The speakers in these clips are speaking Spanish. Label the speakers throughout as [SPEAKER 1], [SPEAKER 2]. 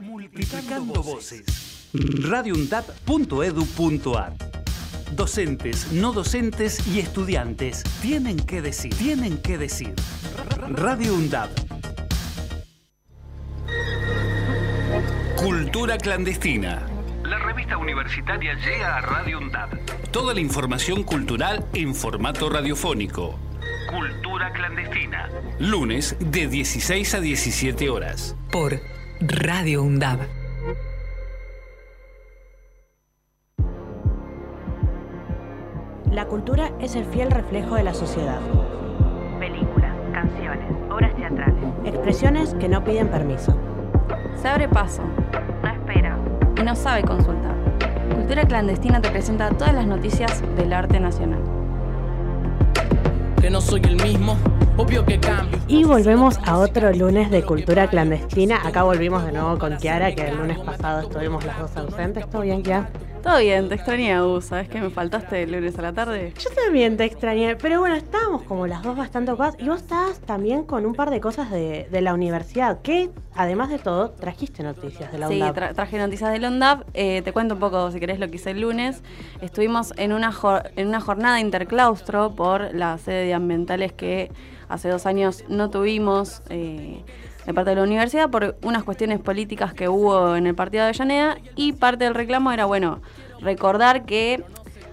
[SPEAKER 1] Multiplicando voces. Radiundap.edu.ar Docentes, no docentes y estudiantes tienen que decir, tienen que decir. Radio UNDAP. Cultura clandestina. La revista universitaria llega a Radio UNDAP. Toda la información cultural en formato radiofónico. Cultura clandestina. Lunes de 16 a 17 horas.
[SPEAKER 2] Por Radio UNDAB.
[SPEAKER 3] La cultura es el fiel reflejo de la sociedad.
[SPEAKER 4] Películas, canciones, obras teatrales.
[SPEAKER 3] Expresiones que no piden permiso.
[SPEAKER 5] Se abre paso,
[SPEAKER 4] No espera.
[SPEAKER 5] y no sabe consultar. Cultura Clandestina te presenta todas las noticias del arte nacional.
[SPEAKER 6] que no soy el mismo.
[SPEAKER 3] Y volvemos a otro lunes de cultura clandestina. Acá volvimos de nuevo con Kiara, que el lunes pasado estuvimos las dos ausentes. ¿Todo bien, Kiara?
[SPEAKER 5] Todo bien, te extrañé, U. ¿Sabes que me faltaste el lunes a la tarde?
[SPEAKER 3] Yo también te extrañé, pero bueno, estábamos como las dos bastante ocupadas. Y vos estabas también con un par de cosas de, de la universidad, que además de todo, trajiste noticias de la
[SPEAKER 5] Sí,
[SPEAKER 3] UNDAP.
[SPEAKER 5] tra- traje noticias del ONDAP. Eh, te cuento un poco, si querés, lo que hice el lunes. Estuvimos en una, en una jornada interclaustro por la sede de ambientales que hace dos años no tuvimos eh, de parte de la universidad por unas cuestiones políticas que hubo en el partido de Avellaneda y parte del reclamo era, bueno, recordar que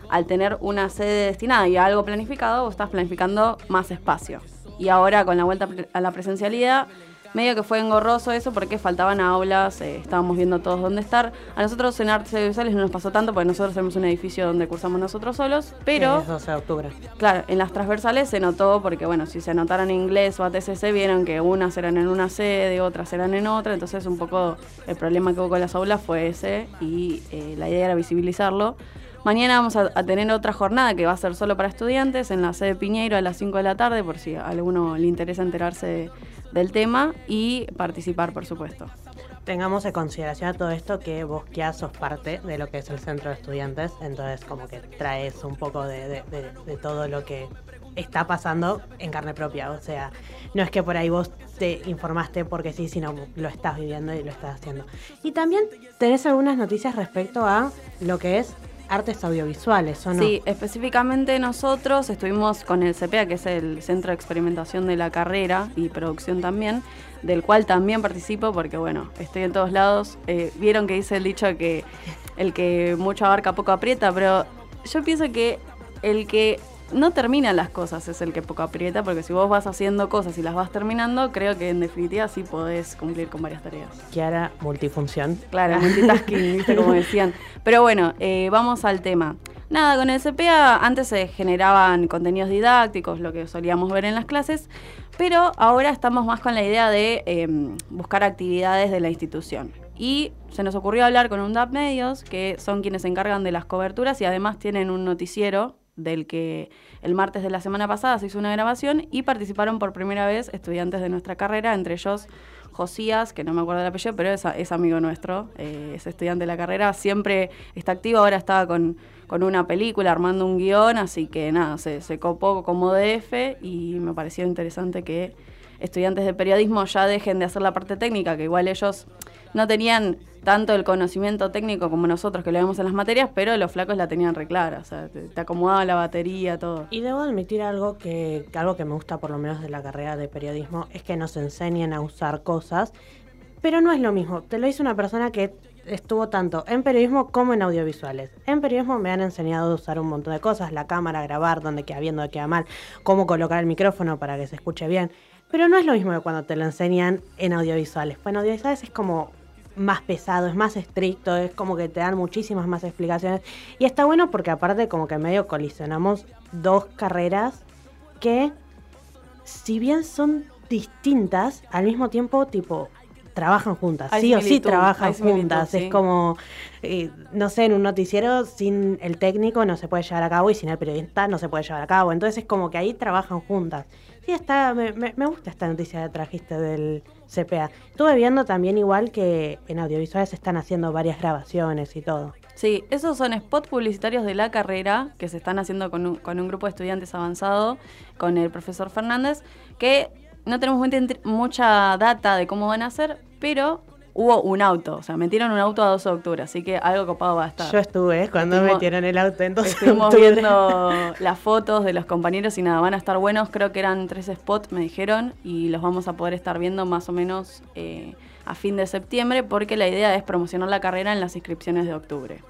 [SPEAKER 5] al tener una sede destinada y algo planificado, vos estás planificando más espacio. Y ahora con la vuelta a la presencialidad, medio que fue engorroso eso porque faltaban aulas, eh, estábamos viendo todos dónde estar. A nosotros en artes audiovisuales no nos pasó tanto porque nosotros tenemos un edificio donde cursamos nosotros solos, pero...
[SPEAKER 3] Es 12 de octubre.
[SPEAKER 5] Claro, en las transversales se notó porque, bueno, si se anotaron en inglés o ATCC, vieron que unas eran en una sede, otras eran en otra, entonces un poco el problema que hubo con las aulas fue ese y eh, la idea era visibilizarlo. Mañana vamos a, a tener otra jornada que va a ser solo para estudiantes en la sede Piñeiro a las 5 de la tarde, por si a alguno le interesa enterarse de- del tema y participar, por supuesto.
[SPEAKER 3] Tengamos en consideración todo esto que vos ya sos parte de lo que es el centro de estudiantes, entonces como que traes un poco de- de todo lo que está pasando en carne propia, o sea, no es que por ahí vos te informaste porque sí, sino lo estás viviendo y lo estás haciendo. Y también tenés algunas noticias respecto a lo que es artes audiovisuales, ¿o no?
[SPEAKER 5] Sí, específicamente nosotros estuvimos con el CPA, que es el Centro de Experimentación de la Carrera y Producción también, del cual también participo porque, bueno, estoy en todos lados. Eh, Vieron que dice el dicho que el que mucho abarca poco aprieta, pero yo pienso que el que no termina las cosas es el que poco aprieta, porque si vos vas haciendo cosas y las vas terminando, creo que en definitiva sí podés cumplir con varias tareas.
[SPEAKER 3] Kiara, multifunción.
[SPEAKER 5] Claro, multitasking, ¿viste? como decían. Pero bueno, eh, vamos al tema. Nada, con el CPA antes se generaban contenidos didácticos, lo que solíamos ver en las clases, pero ahora estamos más con la idea de eh, buscar actividades de la institución. Y se nos ocurrió hablar con un DAP Medios, que son quienes se encargan de las coberturas y además tienen un noticiero del que el martes de la semana pasada se hizo una grabación y participaron por primera vez estudiantes de nuestra carrera, entre ellos Josías, que no me acuerdo del apellido, pero es, es amigo nuestro, eh, es estudiante de la carrera, siempre está activo, ahora estaba con, con una película, armando un guion, así que nada, se, se copó como DF y me pareció interesante que estudiantes de periodismo ya dejen de hacer la parte técnica, que igual ellos no tenían tanto el conocimiento técnico como nosotros que lo vemos en las materias, pero los flacos la tenían re clara, o sea, te, acomodaba la batería, todo.
[SPEAKER 3] Y debo admitir algo que, que algo que me gusta por lo menos de la carrera de periodismo es que nos enseñen a usar cosas, pero no es lo mismo. Te lo dice una persona que estuvo tanto en periodismo como en audiovisuales. En periodismo me han enseñado a usar un montón de cosas, la cámara, grabar, dónde queda bien, dónde queda mal, cómo colocar el micrófono para que se escuche bien. Pero no es lo mismo que cuando te lo enseñan en audiovisuales. Pues en audiovisuales es como más pesado, es más estricto, es como que te dan muchísimas más explicaciones. Y está bueno porque aparte como que medio colisionamos dos carreras que, si bien son distintas, al mismo tiempo tipo trabajan juntas,
[SPEAKER 5] Hay
[SPEAKER 3] sí o sí trabajan juntas.
[SPEAKER 5] sí.
[SPEAKER 3] Es como, eh, no sé, en un noticiero sin el técnico no se puede llevar a cabo y sin el periodista no se puede llevar a cabo. Entonces es como que ahí trabajan juntas. Sí, está, me, me- gusta esta noticia que trajiste del CPA. Estuve viendo también igual que en audiovisuales se están haciendo varias grabaciones y todo.
[SPEAKER 5] Sí, esos son spots publicitarios de la carrera que se están haciendo con un, con un grupo de estudiantes avanzado, con el profesor Fernández, que no tenemos mucha, data de cómo van a ser, pero hubo un auto, o sea, metieron un auto a 12 de octubre, así que algo copado va a estar.
[SPEAKER 3] Yo estuve ¿eh? cuando
[SPEAKER 5] Estuvimos-
[SPEAKER 3] metieron el auto, entonces
[SPEAKER 5] Estuvimos viendo las fotos de los compañeros y nada, van a estar buenos. Creo que eran tres spots, me dijeron, y los vamos a poder estar viendo más o menos eh, a fin de septiembre, porque la idea es promocionar la carrera en las inscripciones de octubre.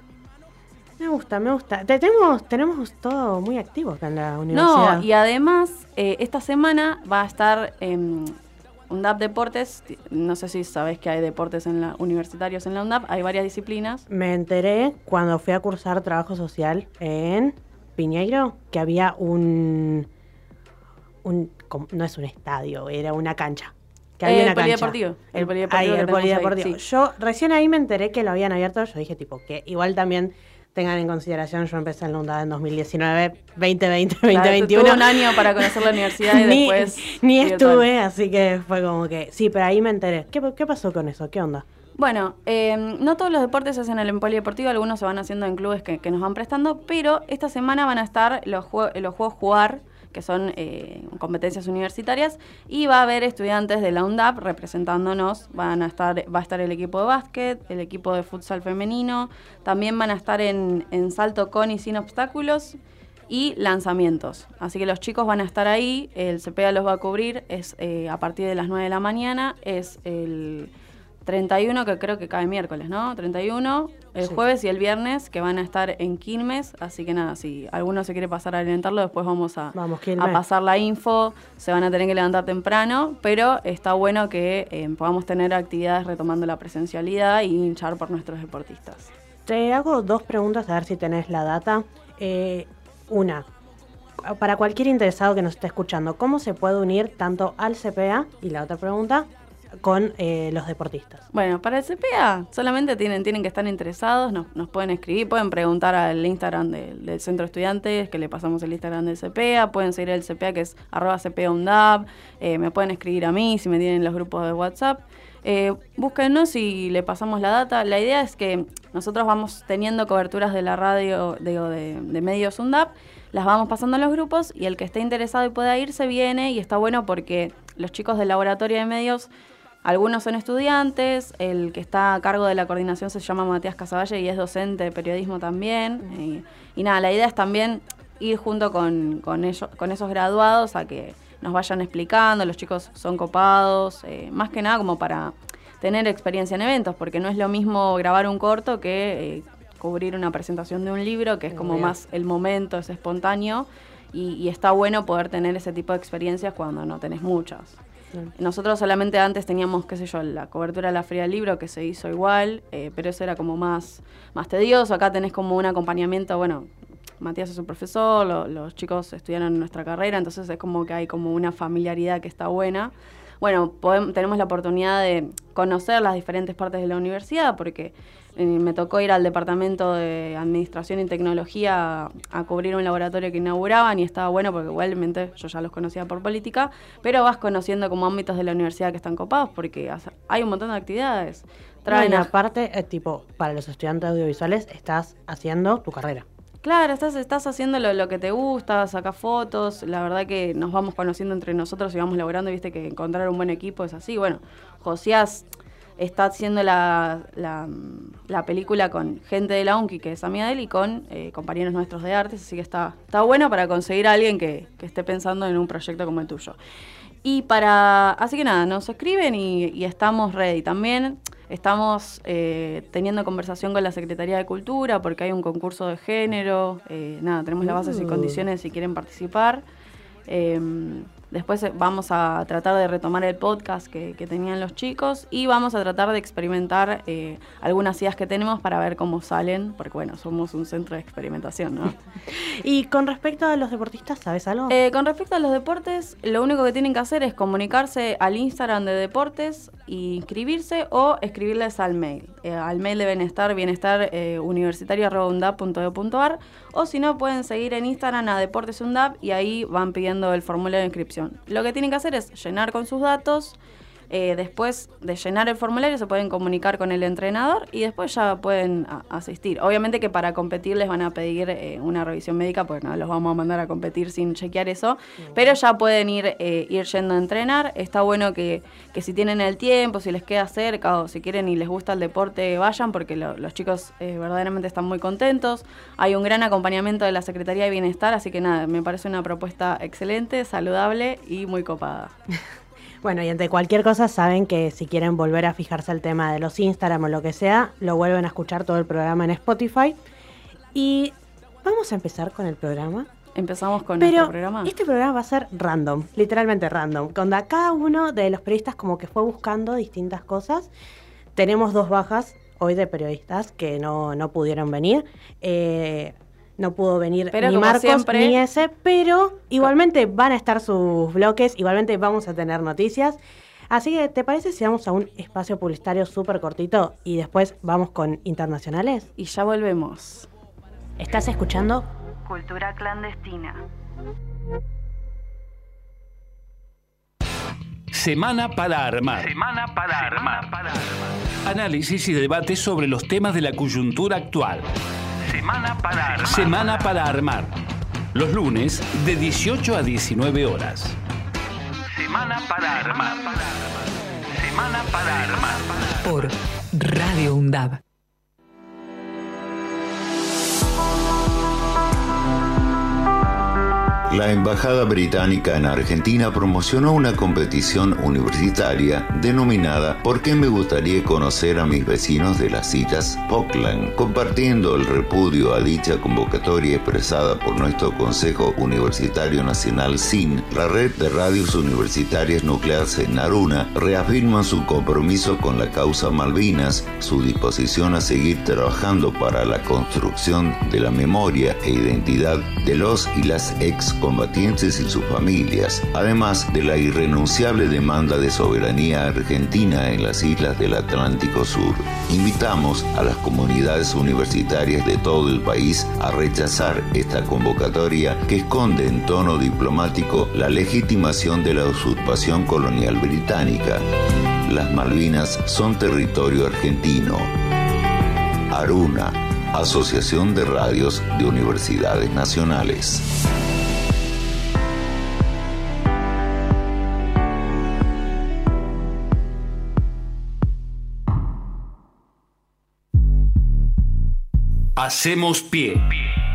[SPEAKER 3] Me gusta, me gusta. Te- tenemos, tenemos todo muy activo acá en la universidad.
[SPEAKER 5] No, y además, eh, esta semana va a estar en UNDAP Deportes. No sé si sabés que hay deportes en la, universitarios en la UNDAP, hay varias disciplinas.
[SPEAKER 3] Me enteré cuando fui a cursar trabajo social en Piñeiro que había un, un no es un estadio, era una cancha. Que había
[SPEAKER 5] Eh,
[SPEAKER 3] una
[SPEAKER 5] el polideportivo, el polideportivo
[SPEAKER 3] ahí,
[SPEAKER 5] que
[SPEAKER 3] el
[SPEAKER 5] tenemos ahí,
[SPEAKER 3] polideportivo.
[SPEAKER 5] sí.
[SPEAKER 3] Yo recién ahí me enteré que lo habían abierto. Yo dije tipo que igual también tengan en consideración, yo empecé en la UNDAD en 2019, 2020,
[SPEAKER 5] Claro,
[SPEAKER 3] 2021.
[SPEAKER 5] tuve un año para conocer la universidad y
[SPEAKER 3] ni,
[SPEAKER 5] después...
[SPEAKER 3] ni estuve, así que fue como que sí, pero ahí me enteré. ¿Qué, qué pasó con eso? ¿Qué onda?
[SPEAKER 5] Bueno, eh, no todos los deportes se hacen en el polideportivo, algunos se van haciendo en clubes que, que nos van prestando, pero esta semana van a estar los, jue- los Juegos Jugar, que son eh, competencias universitarias, y va a haber estudiantes de la UNDAP representándonos. Van a estar, va a estar el equipo de básquet, el equipo de futsal femenino, también van a estar en, salto con y sin obstáculos y lanzamientos. Así que los chicos van a estar ahí, el CPA los va a cubrir, es eh, a partir de las 9 de la mañana, es el 31 que creo que cae miércoles, ¿no? 31, el
[SPEAKER 3] Sí.
[SPEAKER 5] jueves y el viernes que van a estar en Quilmes, así que nada, si alguno se quiere pasar a alimentarlo, después vamos a,
[SPEAKER 3] Vamos,
[SPEAKER 5] a
[SPEAKER 3] Quilmes.
[SPEAKER 5] pasar la info, se van a tener que levantar temprano, pero está bueno que eh, podamos tener actividades retomando la presencialidad y hinchar por nuestros deportistas.
[SPEAKER 3] Te hago dos preguntas a ver si tenés la data. Eh, una, para cualquier interesado que nos esté escuchando, ¿cómo se puede unir tanto al CPA y la otra pregunta con eh, los deportistas?
[SPEAKER 5] Bueno, para el CPA solamente tienen, tienen que estar interesados, nos, nos pueden escribir, pueden preguntar al Instagram del, del Centro de Estudiantes, que le pasamos el Instagram del CPA, pueden seguir el CPA que es arroba CPA UNDAP, eh, me pueden escribir a mí si me tienen los grupos de WhatsApp. Eh, búsquennos y le pasamos la data. La idea es que nosotros vamos teniendo coberturas de la radio, digo, de, de medios UNDAP, las vamos pasando a los grupos y el que esté interesado y pueda ir se viene y está bueno porque los chicos del laboratorio de medios algunos son estudiantes, el que está a cargo de la coordinación se llama Matías Casavalle y es docente de periodismo también. Y, y nada, la idea es también ir junto con, con, ellos, con esos graduados a que nos vayan explicando, los chicos son copados, eh, más que nada como para tener experiencia en eventos, porque no es lo mismo grabar un corto que eh, cubrir una presentación de un libro, que es como más el momento, es espontáneo, y, y está bueno poder tener ese tipo de experiencias cuando no tenés muchas. Nosotros solamente antes teníamos, qué sé yo, la cobertura de la Feria del Libro, que se hizo igual, eh, pero eso era como más, más tedioso. Acá tenés como un acompañamiento, bueno, Matías es su profesor, lo- los chicos estudiaron nuestra carrera, entonces es como que hay como una familiaridad que está buena. Bueno, podem- tenemos la oportunidad de conocer las diferentes partes de la universidad, porque me tocó ir al departamento de Administración y Tecnología a, a cubrir un laboratorio que inauguraban y estaba bueno porque igualmente yo ya los conocía por política, pero vas conociendo como ámbitos de la universidad que están copados porque hay un montón de actividades. Traen
[SPEAKER 3] No, aparte, eh, tipo, para los estudiantes audiovisuales estás haciendo tu carrera.
[SPEAKER 5] Claro, estás, estás haciendo lo, lo que te gusta, sacas fotos, la verdad que nos vamos conociendo entre nosotros y vamos logrando, viste que encontrar un buen equipo es así. Bueno, Josías está haciendo la, la, la película con gente de la UNCI, que es amiga de él, y con eh, compañeros nuestros de artes, así que está, está bueno para conseguir a alguien que, que esté pensando en un proyecto como el tuyo. Y para. Así que nada, nos escriben y, y estamos ready. También estamos eh, teniendo conversación con la Secretaría de Cultura porque hay un concurso de género. eh, nada, tenemos las bases y
[SPEAKER 3] Uh.
[SPEAKER 5] condiciones si quieren participar. Después eh, vamos a tratar de retomar el podcast que, que tenían los chicos y vamos a tratar de experimentar eh, algunas ideas que tenemos para ver cómo salen, porque bueno, somos un centro de experimentación, ¿no?
[SPEAKER 3] Y con respecto a los deportistas, ¿sabes algo?
[SPEAKER 5] Eh, con respecto a los deportes, lo único que tienen que hacer es comunicarse al Instagram de deportes inscribirse o escribirles al mail. Eh, al mail deben estar bienestar eh, universitario.undap.edu.ar o si no pueden seguir en Instagram a Deportes Undap y ahí van pidiendo el formulario de inscripción. Lo que tienen que hacer es llenar con sus datos Eh, después de llenar el formulario se pueden comunicar con el entrenador y después ya pueden asistir. Obviamente que para competir les van a pedir eh, una revisión médica, pues no los vamos a mandar a competir sin chequear eso, pero ya pueden ir, eh, ir yendo a entrenar. Está bueno que, que si tienen el tiempo, si les queda cerca o si quieren y les gusta el deporte, vayan porque lo- los chicos verdaderamente están muy contentos. Hay un gran acompañamiento de la Secretaría de Bienestar, así que nada, me parece una propuesta excelente, saludable y muy copada.
[SPEAKER 3] Bueno, y ante cualquier cosa saben que si quieren volver a fijarse el tema de los Instagram o lo que sea, lo vuelven a escuchar todo el programa en Spotify. Y vamos a empezar con el programa.
[SPEAKER 5] Empezamos con
[SPEAKER 3] Pero
[SPEAKER 5] nuestro programa.
[SPEAKER 3] este programa va a ser random, literalmente random. Cuando a cada uno de los periodistas como que fue buscando distintas cosas. Tenemos dos bajas hoy de periodistas que no, no pudieron venir. Eh, no pudo venir
[SPEAKER 5] Pero
[SPEAKER 3] ni Marcos
[SPEAKER 5] siempre-
[SPEAKER 3] ni ese, pero igualmente van a estar sus bloques, igualmente vamos a tener noticias. Así que, ¿te parece si vamos a un espacio publicitario súper cortito y después vamos con internacionales?
[SPEAKER 5] Y ya volvemos.
[SPEAKER 3] ¿Estás escuchando?
[SPEAKER 4] Cultura clandestina.
[SPEAKER 1] Semana para armar. Semana para armar. Análisis y debate sobre los temas de la coyuntura actual. Semana para armar. Semana para armar. Los lunes de 18 a 19 horas. Semana para armar. Semana para armar.
[SPEAKER 2] Por Radio UNDAB.
[SPEAKER 7] La Embajada Británica en Argentina promocionó una competición universitaria denominada ¿Por qué me gustaría conocer a mis vecinos de las Islas Falkland? Compartiendo el repudio a dicha convocatoria expresada por nuestro Consejo Universitario Nacional SIN, la red de radios universitarias nucleares en Naruna reafirma su compromiso con la causa Malvinas, su disposición a seguir trabajando para la construcción de la memoria e identidad de los y las excombatientes y sus familias, además de la irrenunciable demanda de soberanía argentina en las islas del Atlántico Sur. Invitamos a las comunidades universitarias de todo el país a rechazar esta convocatoria que esconde en tono diplomático la legitimación de la usurpación colonial británica. Las Malvinas son territorio argentino. Aruna, Asociación de Radios de Universidades Nacionales.
[SPEAKER 1] Hacemos pie.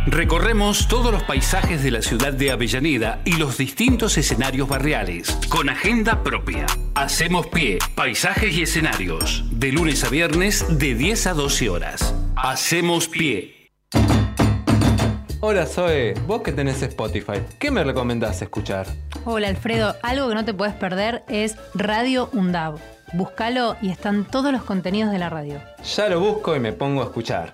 [SPEAKER 1] Recorremos todos los paisajes de la ciudad de Avellaneda y los distintos escenarios barriales, con agenda propia. Hacemos pie, paisajes y escenarios, de lunes a viernes de 10 a 12 horas. Hacemos pie.
[SPEAKER 8] Hola Zoe, vos que tenés Spotify, ¿qué me recomendás escuchar?
[SPEAKER 9] Hola Alfredo, algo que no te puedes perder es Radio UNDAB. Búscalo y están todos los contenidos de la radio.
[SPEAKER 8] Ya lo busco y me pongo a escuchar.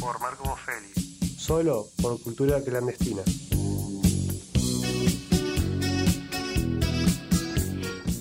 [SPEAKER 10] Por Marco Bofelli. Solo por cultura clandestina.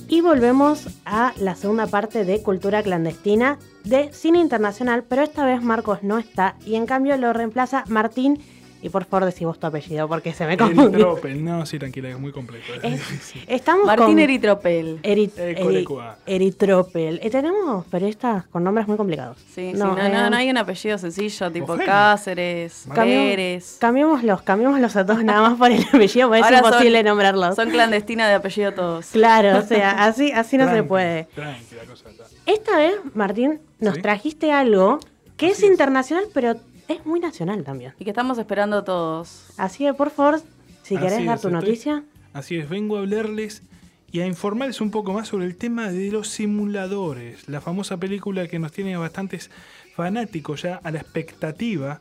[SPEAKER 3] Y volvemos a la segunda parte de Cultura Clandestina de Cine Internacional, pero esta vez Marcos no está y en cambio lo reemplaza Martín. Y por favor decí vos tu apellido porque se me confundió.
[SPEAKER 11] Eritropel, no, sí, tranquila, es muy complejo. es
[SPEAKER 3] Es-. Estamos
[SPEAKER 5] Martín
[SPEAKER 3] con
[SPEAKER 5] Eritropel.
[SPEAKER 3] Eri-
[SPEAKER 11] Eh,
[SPEAKER 3] Eri-. Eritropel. Eh, tenemos periodistas con nombres muy complicados.
[SPEAKER 5] Sí, sí, no, no,
[SPEAKER 3] eh,
[SPEAKER 5] no hay un apellido sencillo, tipo. Cáceres, Pérez.
[SPEAKER 3] Cambiémoslos, cambiémoslos a todos nada más por el apellido, porque es
[SPEAKER 5] Ahora son-
[SPEAKER 3] imposible nombrarlos.
[SPEAKER 5] Son clandestinas de apellido todos.
[SPEAKER 3] Claro, o sea, así, así no se puede.
[SPEAKER 11] Tranqui, la cosa está.
[SPEAKER 3] Esta vez, Martín, nos
[SPEAKER 11] Sí.
[SPEAKER 3] trajiste algo que es
[SPEAKER 11] Así es.
[SPEAKER 3] internacional, pero es muy nacional también.
[SPEAKER 5] Y que estamos esperando todos.
[SPEAKER 3] Así que, por favor, si
[SPEAKER 11] Así
[SPEAKER 3] querés dar
[SPEAKER 11] es,
[SPEAKER 3] tu
[SPEAKER 11] estoy-
[SPEAKER 3] noticia.
[SPEAKER 11] Así es, vengo a hablarles y a informarles un poco más sobre el tema de los simuladores, la famosa película que nos tiene a bastantes fanáticos ya a la expectativa,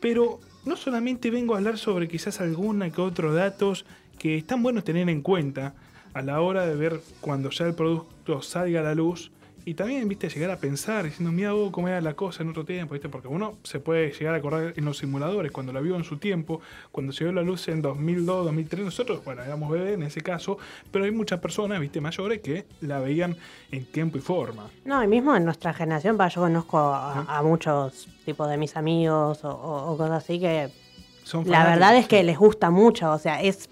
[SPEAKER 11] pero no solamente vengo a hablar sobre quizás alguna que otro datos que están buenos tener en cuenta, a la hora de ver cuando ya el producto salga a la luz y también, viste, llegar a pensar diciendo, mira vos cómo era la cosa en otro tiempo, viste, porque uno se puede llegar a acordar en los simuladores, cuando la vio en su tiempo, cuando se vio la luz en 2002, 2003, nosotros, bueno, éramos bebés en ese caso, pero hay muchas personas, viste, mayores que la veían en tiempo y forma.
[SPEAKER 3] No, y mismo en nuestra generación, yo conozco a, a muchos tipos de mis amigos o, o- o cosas así que
[SPEAKER 11] Son
[SPEAKER 3] la verdad es que les gusta mucho, o sea, es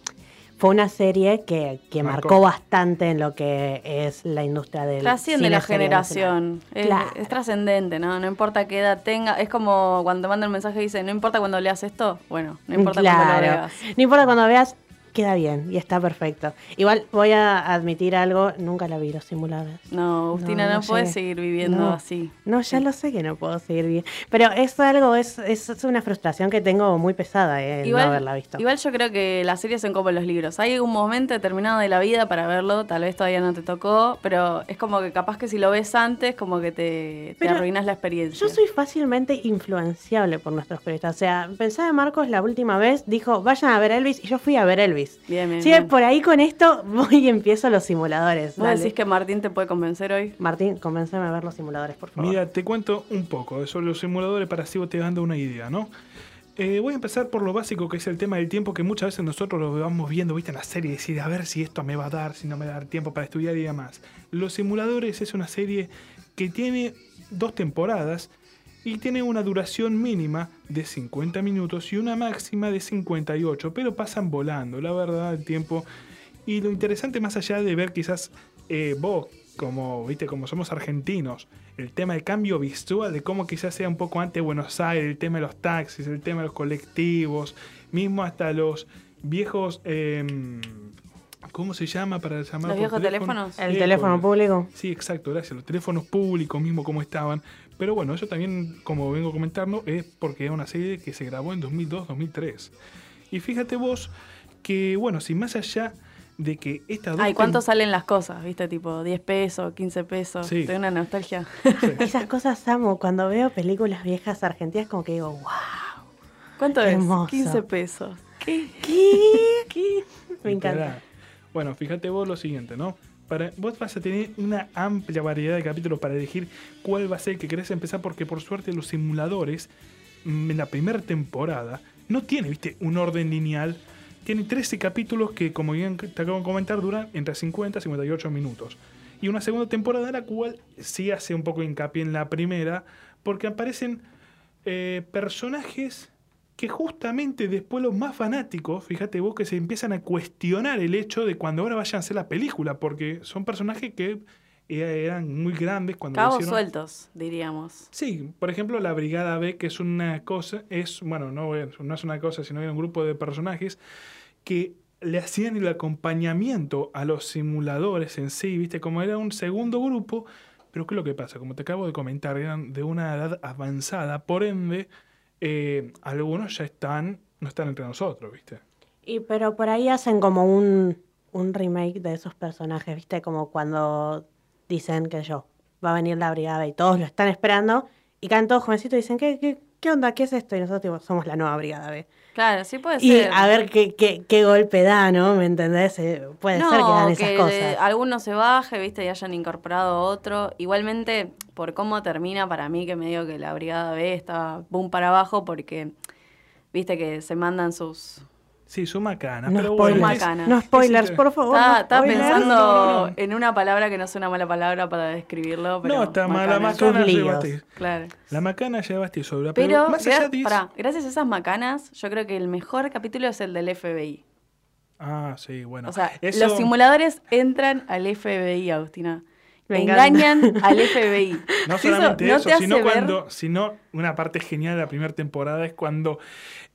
[SPEAKER 3] fue una serie que, que
[SPEAKER 11] Marcó.
[SPEAKER 3] marcó. bastante en lo que es la industria del
[SPEAKER 5] Trasciende
[SPEAKER 3] cine
[SPEAKER 5] la generación. Es,
[SPEAKER 3] Claro.
[SPEAKER 5] es trascendente, ¿no? No importa qué edad tenga. Es como cuando te mandan un mensaje y dice, no importa cuando leas esto. Bueno, no importa cuando lo
[SPEAKER 3] Claro.
[SPEAKER 5] veas.
[SPEAKER 3] No importa cuando veas, queda bien y está perfecto. Igual voy a admitir algo, nunca la vi los simuladores.
[SPEAKER 5] No, Agustina, no,
[SPEAKER 3] no
[SPEAKER 5] puedes
[SPEAKER 3] llegué.
[SPEAKER 5] seguir viviendo
[SPEAKER 3] No.
[SPEAKER 5] así.
[SPEAKER 3] No, ya lo sé que no puedo seguir bien. Pero es algo, es, es, es una frustración que tengo muy pesada eh, el no haberla visto.
[SPEAKER 5] igual yo creo que las series son como los libros. Hay un momento determinado de la vida para verlo, tal vez todavía no te tocó, pero es como que capaz que si lo ves antes, como que te, te arruinas la experiencia.
[SPEAKER 3] Yo soy fácilmente influenciable por nuestros periodistas. O sea, pensaba Marcos la última vez, dijo, vayan a ver Elvis, y yo fui a ver Elvis.
[SPEAKER 5] Bien, bien,
[SPEAKER 3] Sí,
[SPEAKER 5] bien.
[SPEAKER 3] por ahí con esto voy y empiezo los simuladores.
[SPEAKER 5] ¿Vos
[SPEAKER 3] dale.
[SPEAKER 5] decís que Martín te puede convencer hoy?
[SPEAKER 3] Martín, convénceme a ver los simuladores, por favor.
[SPEAKER 11] Mira, te cuento un poco sobre los simuladores para así vos te dando una idea, ¿no? Eh, voy a empezar por lo básico que es el tema del tiempo, que muchas veces nosotros lo vamos viendo, viste, en la serie, y decir, a ver si esto me va a dar, si no me va a dar tiempo para estudiar y demás. Los simuladores es una serie que tiene dos temporadas y tiene una duración mínima de 50 minutos y una máxima de 58, pero pasan volando, la verdad, el tiempo. Y lo interesante, más allá de ver quizás eh, vos, como, viste, como somos argentinos, el tema del cambio visual, de cómo quizás sea un poco antes Buenos Aires, el tema de los taxis, el tema de los colectivos, mismo hasta los viejos... em, ¿Cómo se llama para llamar?
[SPEAKER 5] ¿Los viejos
[SPEAKER 11] teléfono?
[SPEAKER 5] teléfonos?
[SPEAKER 3] El
[SPEAKER 11] Eh,
[SPEAKER 3] teléfono
[SPEAKER 11] por-
[SPEAKER 3] público.
[SPEAKER 11] Sí, exacto, gracias. Los teléfonos públicos mismo como estaban. Pero bueno, eso también, como vengo comentando, es porque es una serie que se grabó en 2002-2003. Y fíjate vos que, bueno, si más allá de que estas dos...
[SPEAKER 5] Ay, ¿cuánto
[SPEAKER 11] tem-
[SPEAKER 5] salen las cosas? ¿Viste? Tipo 10 pesos, 15 pesos.
[SPEAKER 11] Sí.
[SPEAKER 5] Tengo una nostalgia.
[SPEAKER 3] Esas cosas amo. Cuando veo películas viejas argentinas, como que digo, wow.
[SPEAKER 5] ¿Cuánto es?
[SPEAKER 3] hermoso.
[SPEAKER 5] 15 pesos. ¿Qué?
[SPEAKER 3] ¿Qué? ¿Qué? Me encanta.
[SPEAKER 11] Bueno, fíjate vos lo siguiente, ¿no? Vos vas a tener una amplia variedad de capítulos para elegir cuál va a ser el que querés empezar, porque por suerte los simuladores, mm, en la primera temporada, no tiene, viste, un orden lineal. Tiene 13 capítulos que, como bien te acabo de comentar, duran entre 50 y 58 minutos. Y una segunda temporada, la cual sí hace un poco hincapié en la primera, porque aparecen eh, personajes que justamente después los más fanáticos, fíjate vos, que se empiezan a cuestionar el hecho de cuando ahora vayan a hacer la película, porque son personajes que eh, eran muy grandes cuando
[SPEAKER 5] Cabos
[SPEAKER 11] hicieron.
[SPEAKER 5] sueltos, diríamos.
[SPEAKER 11] Sí, por ejemplo, la Brigada B, que es una cosa, es, bueno, no, es- no es una cosa, sino era un grupo de personajes que le hacían el acompañamiento a los simuladores en sí, viste, como era un segundo grupo, pero ¿qué es lo que pasa? Como te acabo de comentar, eran de una edad avanzada, por ende, eh, algunos ya están, no están entre nosotros, viste.
[SPEAKER 3] Y pero por ahí hacen como un, un remake de esos personajes, ¿viste? Como cuando dicen que yo, va a venir la brigada y todos lo están esperando y caen todos jovencitos y dicen, ¿qué, qué, qué onda? ¿Qué es esto? Y nosotros tipo, somos la nueva brigada B.
[SPEAKER 5] Claro, sí puede
[SPEAKER 3] Y
[SPEAKER 5] ser.
[SPEAKER 3] a ver qué, qué, qué golpe da, ¿no? ¿Me entendés? Eh, Puede ser que dan esas
[SPEAKER 5] que
[SPEAKER 3] cosas.
[SPEAKER 5] alguno se baje, viste, y hayan incorporado otro. Igualmente, por cómo termina, para mí que me digo que la Brigada B está boom para abajo porque, viste, que se mandan sus...
[SPEAKER 11] Sí, son macanas,
[SPEAKER 3] No
[SPEAKER 11] pero
[SPEAKER 3] spoilers,
[SPEAKER 11] bueno.
[SPEAKER 3] No spoilers, por favor.
[SPEAKER 5] Estaba,
[SPEAKER 3] no
[SPEAKER 5] pensando
[SPEAKER 11] No, no, no.
[SPEAKER 5] en una palabra que no es una mala palabra para describirlo, pero...
[SPEAKER 11] No, está mala
[SPEAKER 5] macanas.
[SPEAKER 11] macana llevaste.
[SPEAKER 5] Claro.
[SPEAKER 11] La macana llevaste sobra, pero,
[SPEAKER 5] Pero,
[SPEAKER 11] más allá
[SPEAKER 5] gra-
[SPEAKER 11] de eso-
[SPEAKER 5] pará, gracias a esas macanas, yo creo que el mejor capítulo es el del FBI.
[SPEAKER 11] Ah, sí, bueno.
[SPEAKER 5] O sea,
[SPEAKER 11] Eso-
[SPEAKER 5] los simuladores entran al FBI, Agustina.
[SPEAKER 3] Me.
[SPEAKER 5] Engañan al FBI.
[SPEAKER 11] No
[SPEAKER 5] Eso
[SPEAKER 11] solamente
[SPEAKER 5] no
[SPEAKER 11] eso,
[SPEAKER 5] te
[SPEAKER 11] sino
[SPEAKER 5] ver-
[SPEAKER 11] cuando, sino una parte genial de la primera temporada es cuando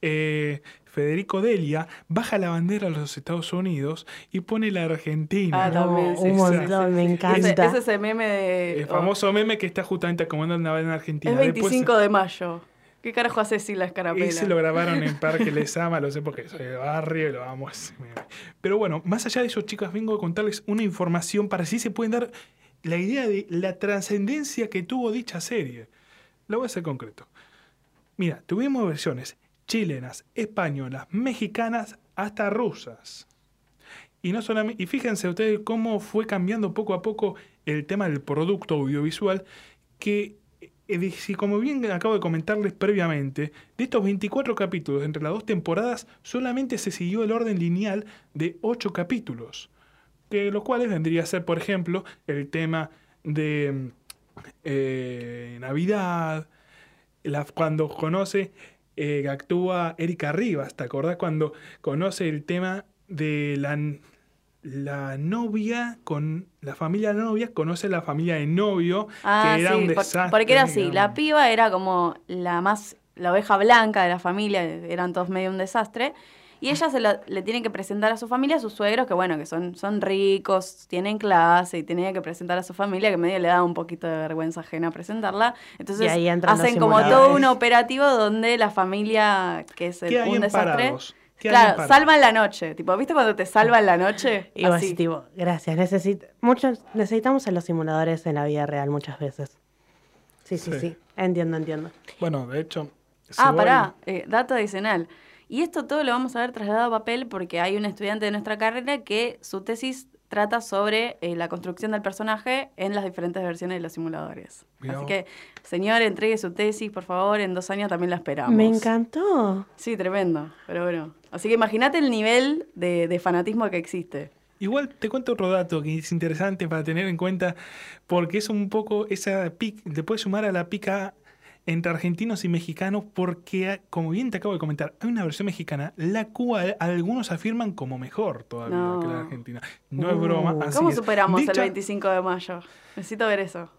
[SPEAKER 11] eh, Federico Delia baja la bandera a los Estados Unidos y pone la Argentina.
[SPEAKER 5] Ah,
[SPEAKER 11] ¿no?
[SPEAKER 5] también, sí,
[SPEAKER 3] un
[SPEAKER 5] sí,
[SPEAKER 3] montón, me
[SPEAKER 5] Ese,
[SPEAKER 3] encanta.
[SPEAKER 5] ese es el meme de...
[SPEAKER 11] El famoso meme que está justamente acomodando la bandera argentina.
[SPEAKER 5] es
[SPEAKER 11] Después-
[SPEAKER 5] 25 de mayo. ¿Qué carajo hace sin la escarapela?
[SPEAKER 11] Ese lo grabaron en Parque Les Ama, lo sé porque soy de barrio y lo amo. Pero bueno, más allá de eso, chicas, vengo a contarles una información para así se pueden dar la idea de la trascendencia que tuvo dicha serie. La voy a hacer concreto. Mira, tuvimos versiones chilenas, españolas, mexicanas, hasta rusas. Y no solamente, y fíjense ustedes cómo fue cambiando poco a poco el tema del producto audiovisual, que eh, si como bien acabo de comentarles previamente, de estos 24 capítulos entre las dos temporadas, solamente se siguió el orden lineal de 8 capítulos, que los cuales vendría a ser, por ejemplo, el tema de eh, Navidad, cuando conoce, eh, actúa Erika Rivas, ¿te acordás? Cuando conoce el tema de la, la novia con la familia de la novia, conoce la familia de novio,
[SPEAKER 5] Ah,
[SPEAKER 11] que era
[SPEAKER 5] sí,
[SPEAKER 11] un desastre.
[SPEAKER 5] porque era así,
[SPEAKER 11] digamos.
[SPEAKER 5] la piba era como la más, la oveja blanca de la familia, eran todos medio un desastre, y ella se la- le tiene que presentar a su familia, a sus suegros, que bueno, que son, son ricos, tienen clase, y tenía que presentar a su familia, que medio le da un poquito de vergüenza ajena presentarla, entonces
[SPEAKER 3] Y ahí entran los
[SPEAKER 5] hacen como todo un operativo donde la familia, que es el-
[SPEAKER 11] ¿Qué hay
[SPEAKER 5] un desastre,
[SPEAKER 11] parados? ¿Qué hay en
[SPEAKER 5] claro, salvan la noche, tipo, ¿viste cuando te salvan la noche?
[SPEAKER 3] Y
[SPEAKER 5] Así.
[SPEAKER 3] tipo, gracias, necesito, muchos, necesitamos a los simuladores en la vida real muchas veces. Sí, sí,
[SPEAKER 11] Sí.
[SPEAKER 3] sí, entiendo, entiendo.
[SPEAKER 11] Bueno, de hecho... si
[SPEAKER 5] Ah,
[SPEAKER 11] voy-
[SPEAKER 5] pará, eh, dato adicional. Y esto todo lo vamos a ver trasladado a papel porque hay un estudiante de nuestra carrera que su tesis trata sobre eh, la construcción del personaje en las diferentes versiones de los simuladores.
[SPEAKER 11] Mirá
[SPEAKER 5] Así que, señor, entregue su tesis, por favor, en dos años también la esperamos.
[SPEAKER 3] Me encantó.
[SPEAKER 5] Sí, tremendo, pero bueno. Así que imagínate el nivel de, de fanatismo que existe.
[SPEAKER 11] Igual te cuento otro dato que es interesante para tener en cuenta, porque es un poco esa pica, te puedes sumar a la pica entre argentinos y mexicanos, porque, como bien te acabo de comentar, hay una versión mexicana, la cual algunos afirman como mejor todavía
[SPEAKER 5] No.
[SPEAKER 11] que la argentina. No es broma. así
[SPEAKER 5] ¿Cómo
[SPEAKER 11] es.
[SPEAKER 5] superamos el
[SPEAKER 11] Dicha-
[SPEAKER 5] 25 de mayo? Necesito ver eso.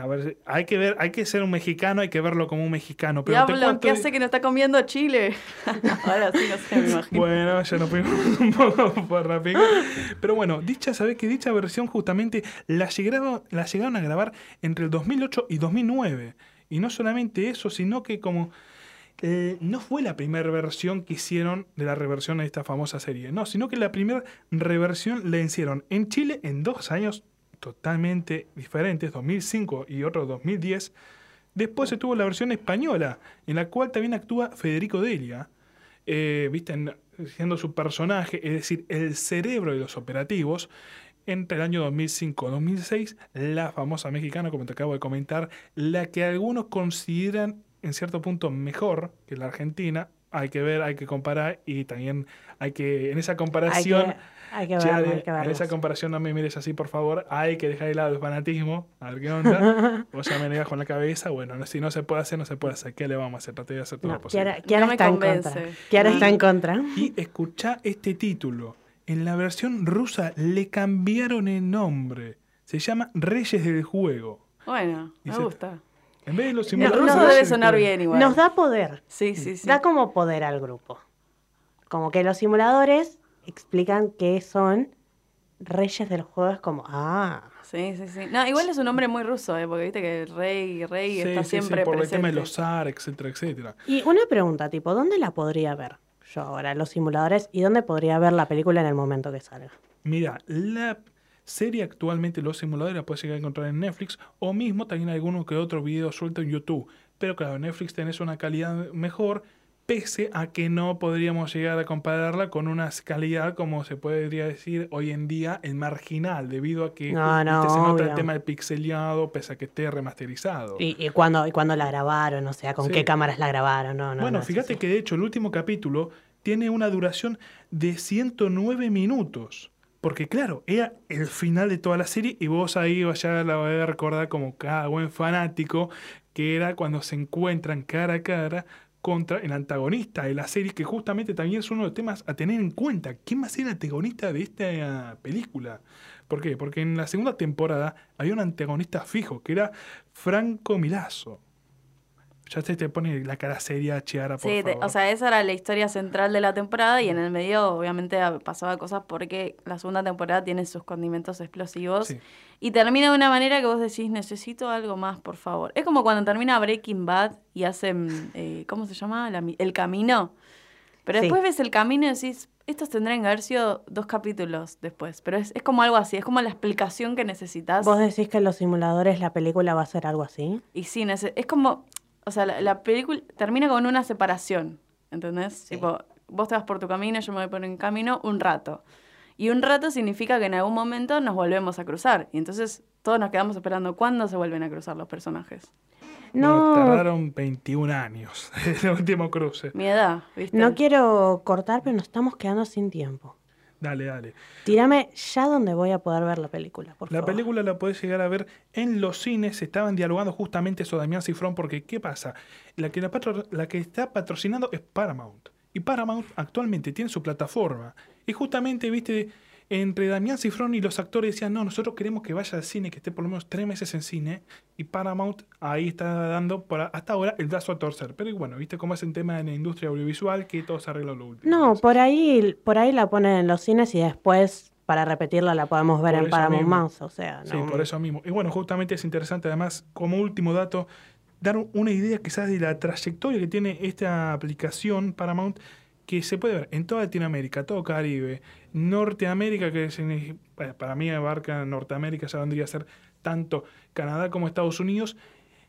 [SPEAKER 11] A ver, hay que ver, hay que ser un mexicano, hay que verlo como un mexicano. Pero
[SPEAKER 5] Diablo,
[SPEAKER 11] cuento
[SPEAKER 5] ¿qué hace que no está comiendo Chile? Ahora sí, no sé, me imagino.
[SPEAKER 11] Bueno, ya nos fuimos un poco por rápido. Pero bueno, dicha, sabés que dicha versión justamente la llegaron, la llegaron a grabar entre el 2008 y 2009. Y no solamente eso, sino que como eh, no fue la primera versión que hicieron de la reversión de esta famosa serie. No, sino que la primera reversión la hicieron en Chile en dos años totalmente diferentes, 2005 y otro 2010. Después se tuvo la versión española, en la cual también actúa Federico Delia, eh, ¿viste? En- siendo su personaje, es decir, el cerebro de los operativos. Entre el año 2005-2006, la famosa mexicana, como te acabo de comentar, la que algunos consideran en cierto punto mejor que la argentina, hay que ver, hay que comparar y también hay que, en esa
[SPEAKER 3] Hay
[SPEAKER 11] comparación,
[SPEAKER 3] que, hay que verlo,
[SPEAKER 11] Ale,
[SPEAKER 3] hay que
[SPEAKER 11] en esa comparación no me mires así, por favor. Hay que dejar de lado el fanatismo. A ver qué onda. Vos ya me negas con la cabeza. Bueno, no- si no se puede hacer, no se puede hacer. ¿Qué le vamos a hacer? Traté de hacer todo
[SPEAKER 3] No,
[SPEAKER 11] lo posible.
[SPEAKER 3] Kiara, Kiara
[SPEAKER 5] No me
[SPEAKER 3] está en contra. Kiara está en contra.
[SPEAKER 11] Y escucha este título. En la versión rusa le cambiaron el nombre. Se llama Reyes del Juego.
[SPEAKER 5] Bueno, me gusta.
[SPEAKER 11] En vez de los
[SPEAKER 5] El
[SPEAKER 11] simuladores.
[SPEAKER 5] ruso
[SPEAKER 11] Reyes
[SPEAKER 5] debe sonar
[SPEAKER 11] Juego.
[SPEAKER 5] bien igual.
[SPEAKER 3] Nos da poder.
[SPEAKER 5] Sí, sí, sí.
[SPEAKER 3] Da como poder al grupo. Como que los simuladores explican que son reyes del juego. Es como, ah,
[SPEAKER 5] Sí, sí, sí. No, igual es un nombre muy ruso, ¿eh? porque viste que el rey, rey
[SPEAKER 11] Sí,
[SPEAKER 5] está
[SPEAKER 11] sí, sí,
[SPEAKER 5] siempre
[SPEAKER 11] por el
[SPEAKER 5] presente.
[SPEAKER 11] tema de los zar, etcétera, etcétera.
[SPEAKER 3] Y una pregunta, tipo, ¿dónde la podría ver yo ahora, los simuladores? ¿Y dónde podría ver la película en el momento que salga?
[SPEAKER 11] Mira, la serie actualmente, los simuladores, la puedes llegar a encontrar en Netflix o mismo también alguno que otro video suelto en YouTube. Pero claro, en Netflix tenés una calidad mejor, pese a que no podríamos llegar a compararla con una calidad, como se podría decir hoy en día, en marginal, debido a que
[SPEAKER 3] No, no,
[SPEAKER 11] viste, se nota el tema del pixeleado, pese a que esté remasterizado.
[SPEAKER 3] ¿Y, y cuándo, y cuándo la grabaron? O sea, ¿con
[SPEAKER 11] Sí.
[SPEAKER 3] qué cámaras la grabaron? No, no,
[SPEAKER 11] bueno, fíjate
[SPEAKER 3] sí.
[SPEAKER 11] que de hecho el último capítulo tiene una duración de 109 minutos. Porque claro, era el final de toda la serie y vos ahí ya la vas a recordar como cada buen fanático, que era cuando se encuentran cara a cara contra el antagonista de la serie, que justamente también es uno de los temas a tener en cuenta. ¿Quién va a ser el antagonista de esta película? ¿Por qué? Porque en la segunda temporada había un antagonista fijo, que era Franco Milazzo. Ya te, te pone la cara seria, Chiara, por
[SPEAKER 5] Sí,
[SPEAKER 11] favor.
[SPEAKER 5] o sea, esa era la historia central de la temporada y en el medio obviamente pasaba cosas porque la segunda temporada tiene sus condimentos explosivos
[SPEAKER 11] Sí.
[SPEAKER 5] y termina de una manera que vos decís, necesito algo más, por favor. Es como cuando termina Breaking Bad y hacen, eh, ¿cómo se llama? La el camino. Pero
[SPEAKER 3] Sí.
[SPEAKER 5] después ves el camino y decís, estos tendrían que haber sido dos capítulos después, pero es, es como algo así, es como la explicación que necesitas.
[SPEAKER 3] ¿Vos decís que en los simuladores la película va a ser algo así?
[SPEAKER 5] Y sí, es como, o sea, la, la película termina con una separación, ¿entendés? Tipo, vos te vas por tu camino, yo me voy por mi camino un rato. Y un rato significa que en algún momento nos volvemos a cruzar. Y entonces todos nos quedamos esperando cuándo se vuelven a cruzar los personajes.
[SPEAKER 11] Bueno,
[SPEAKER 3] No,
[SPEAKER 11] tardaron 21 años el último cruce.
[SPEAKER 5] Mi edad, ¿viste?
[SPEAKER 3] no quiero cortar, pero nos estamos quedando sin tiempo.
[SPEAKER 11] Dale, dale.
[SPEAKER 3] Tírame ya donde voy a poder ver la película, por
[SPEAKER 11] La
[SPEAKER 3] favor.
[SPEAKER 11] película la podés llegar a ver en los cines. Estaban dialogando justamente eso Damián Cifrón, porque ¿qué pasa? La que, la, la que está patrocinando es Paramount. Y Paramount actualmente tiene su plataforma. Y justamente, viste, entre Damián Cifrón y los actores decían, no, nosotros queremos que vaya al cine, que esté por lo menos tres meses en cine. Y Paramount ahí está dando por a- hasta ahora el brazo a torcer. Pero bueno, viste cómo es el tema en la industria audiovisual, que todo se arregla lo último.
[SPEAKER 3] No, por ahí, por ahí la ponen en los cines y después, para repetirla, la podemos ver
[SPEAKER 11] Por
[SPEAKER 3] en Paramount. Mouse. O sea,
[SPEAKER 11] Sí, por eso mismo. Y bueno, justamente es interesante además, como último dato, dar un- una idea quizás de la trayectoria que tiene esta aplicación Paramount, que se puede ver en toda Latinoamérica, todo Caribe, Norteamérica, que bueno, para mí abarca Norteamérica, ya vendría a ser tanto Canadá como Estados Unidos,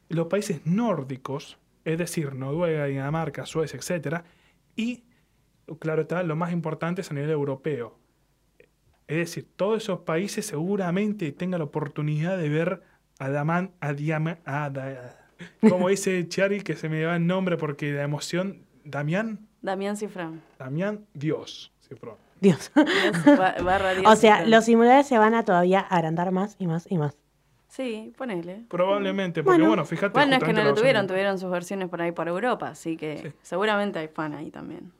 [SPEAKER 11] los países nórdicos, es decir, Noruega, Dinamarca, Suecia, etcétera, y claro está, lo más importante es a nivel europeo. Es decir, todos esos países seguramente tengan la oportunidad de ver a Daman, a Diama, a Da- como dice Chari, que se me va el nombre porque la emoción, Damián,
[SPEAKER 5] Damián Cifrán.
[SPEAKER 11] Damián, Dios, Cifrón.
[SPEAKER 3] Dios.
[SPEAKER 5] Dios ba- barra Dios
[SPEAKER 3] o sea, los simuladores se van a todavía agrandar más y más y más.
[SPEAKER 5] Sí, ponele.
[SPEAKER 11] Probablemente, porque bueno, fíjate.
[SPEAKER 5] Bueno, es que no lo tuvieron,
[SPEAKER 11] versión-
[SPEAKER 5] tuvieron sus versiones por ahí por Europa, así que seguramente hay fan ahí también.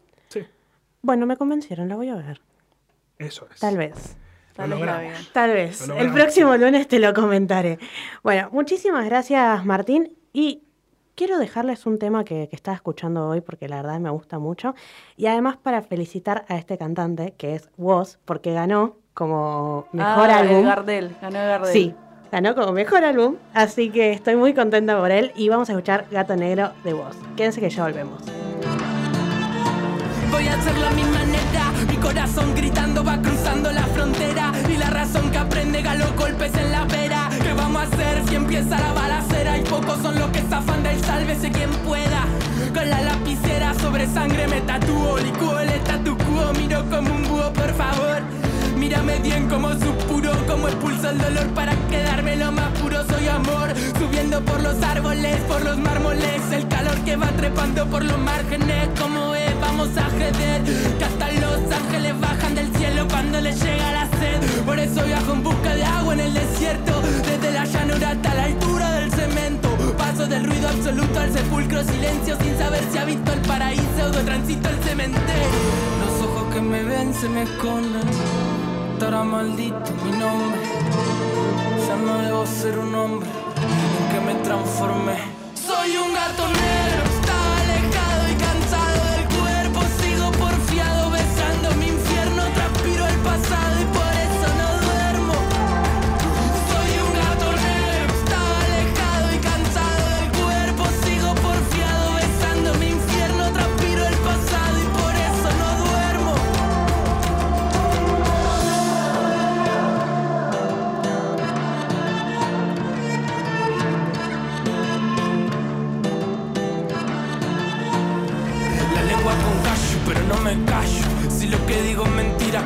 [SPEAKER 3] Bueno, me convencieron, la voy a ver.
[SPEAKER 11] Eso es.
[SPEAKER 3] Tal vez.
[SPEAKER 5] Tal vez.
[SPEAKER 3] Tal vez.
[SPEAKER 11] Lo
[SPEAKER 3] El próximo lunes te lo comentaré. Bueno, muchísimas gracias, Martín. Y quiero dejarles un tema que, que estaba escuchando hoy porque la verdad me gusta mucho. Y además para felicitar a este cantante, que es Woz, porque ganó como mejor
[SPEAKER 5] ah, el
[SPEAKER 3] álbum.
[SPEAKER 5] Gardel, ganó el Gardel.
[SPEAKER 3] Sí, ganó como mejor álbum. Así que estoy muy contenta por él. Y vamos a escuchar Gato Negro de Woz. Quédense que ya volvemos.
[SPEAKER 6] Voy a hacerlo a mi manera, mi corazón gritando va cruzando la frontera y la razón que aprende galo golpes en la vera. ¿Qué vamos a hacer si empieza la balacera? Y pocos son los que zafan del sálvese quien pueda. Con la lapicera sobre sangre me tatúo, licúo el statu quo, miro como un búho, por favor. Mírame bien como supuro, como expulso el dolor para quedarme lo más puro. Soy amor, subiendo por los árboles, por los mármoles. El calor que va trepando por los márgenes, como es, vamos a ceder. Que hasta los ángeles bajan del cielo cuando les llega la sed. Por eso viajo en busca de agua en el desierto, desde la llanura hasta la altura del cemento. Paso del ruido absoluto al sepulcro, silencio sin saber si ha visto el paraíso o transito el cementerio. Los ojos que me ven se me esconden. Estará maldito mi nombre. Ya no debo ser un hombre en que me transformé. Soy un gato negro,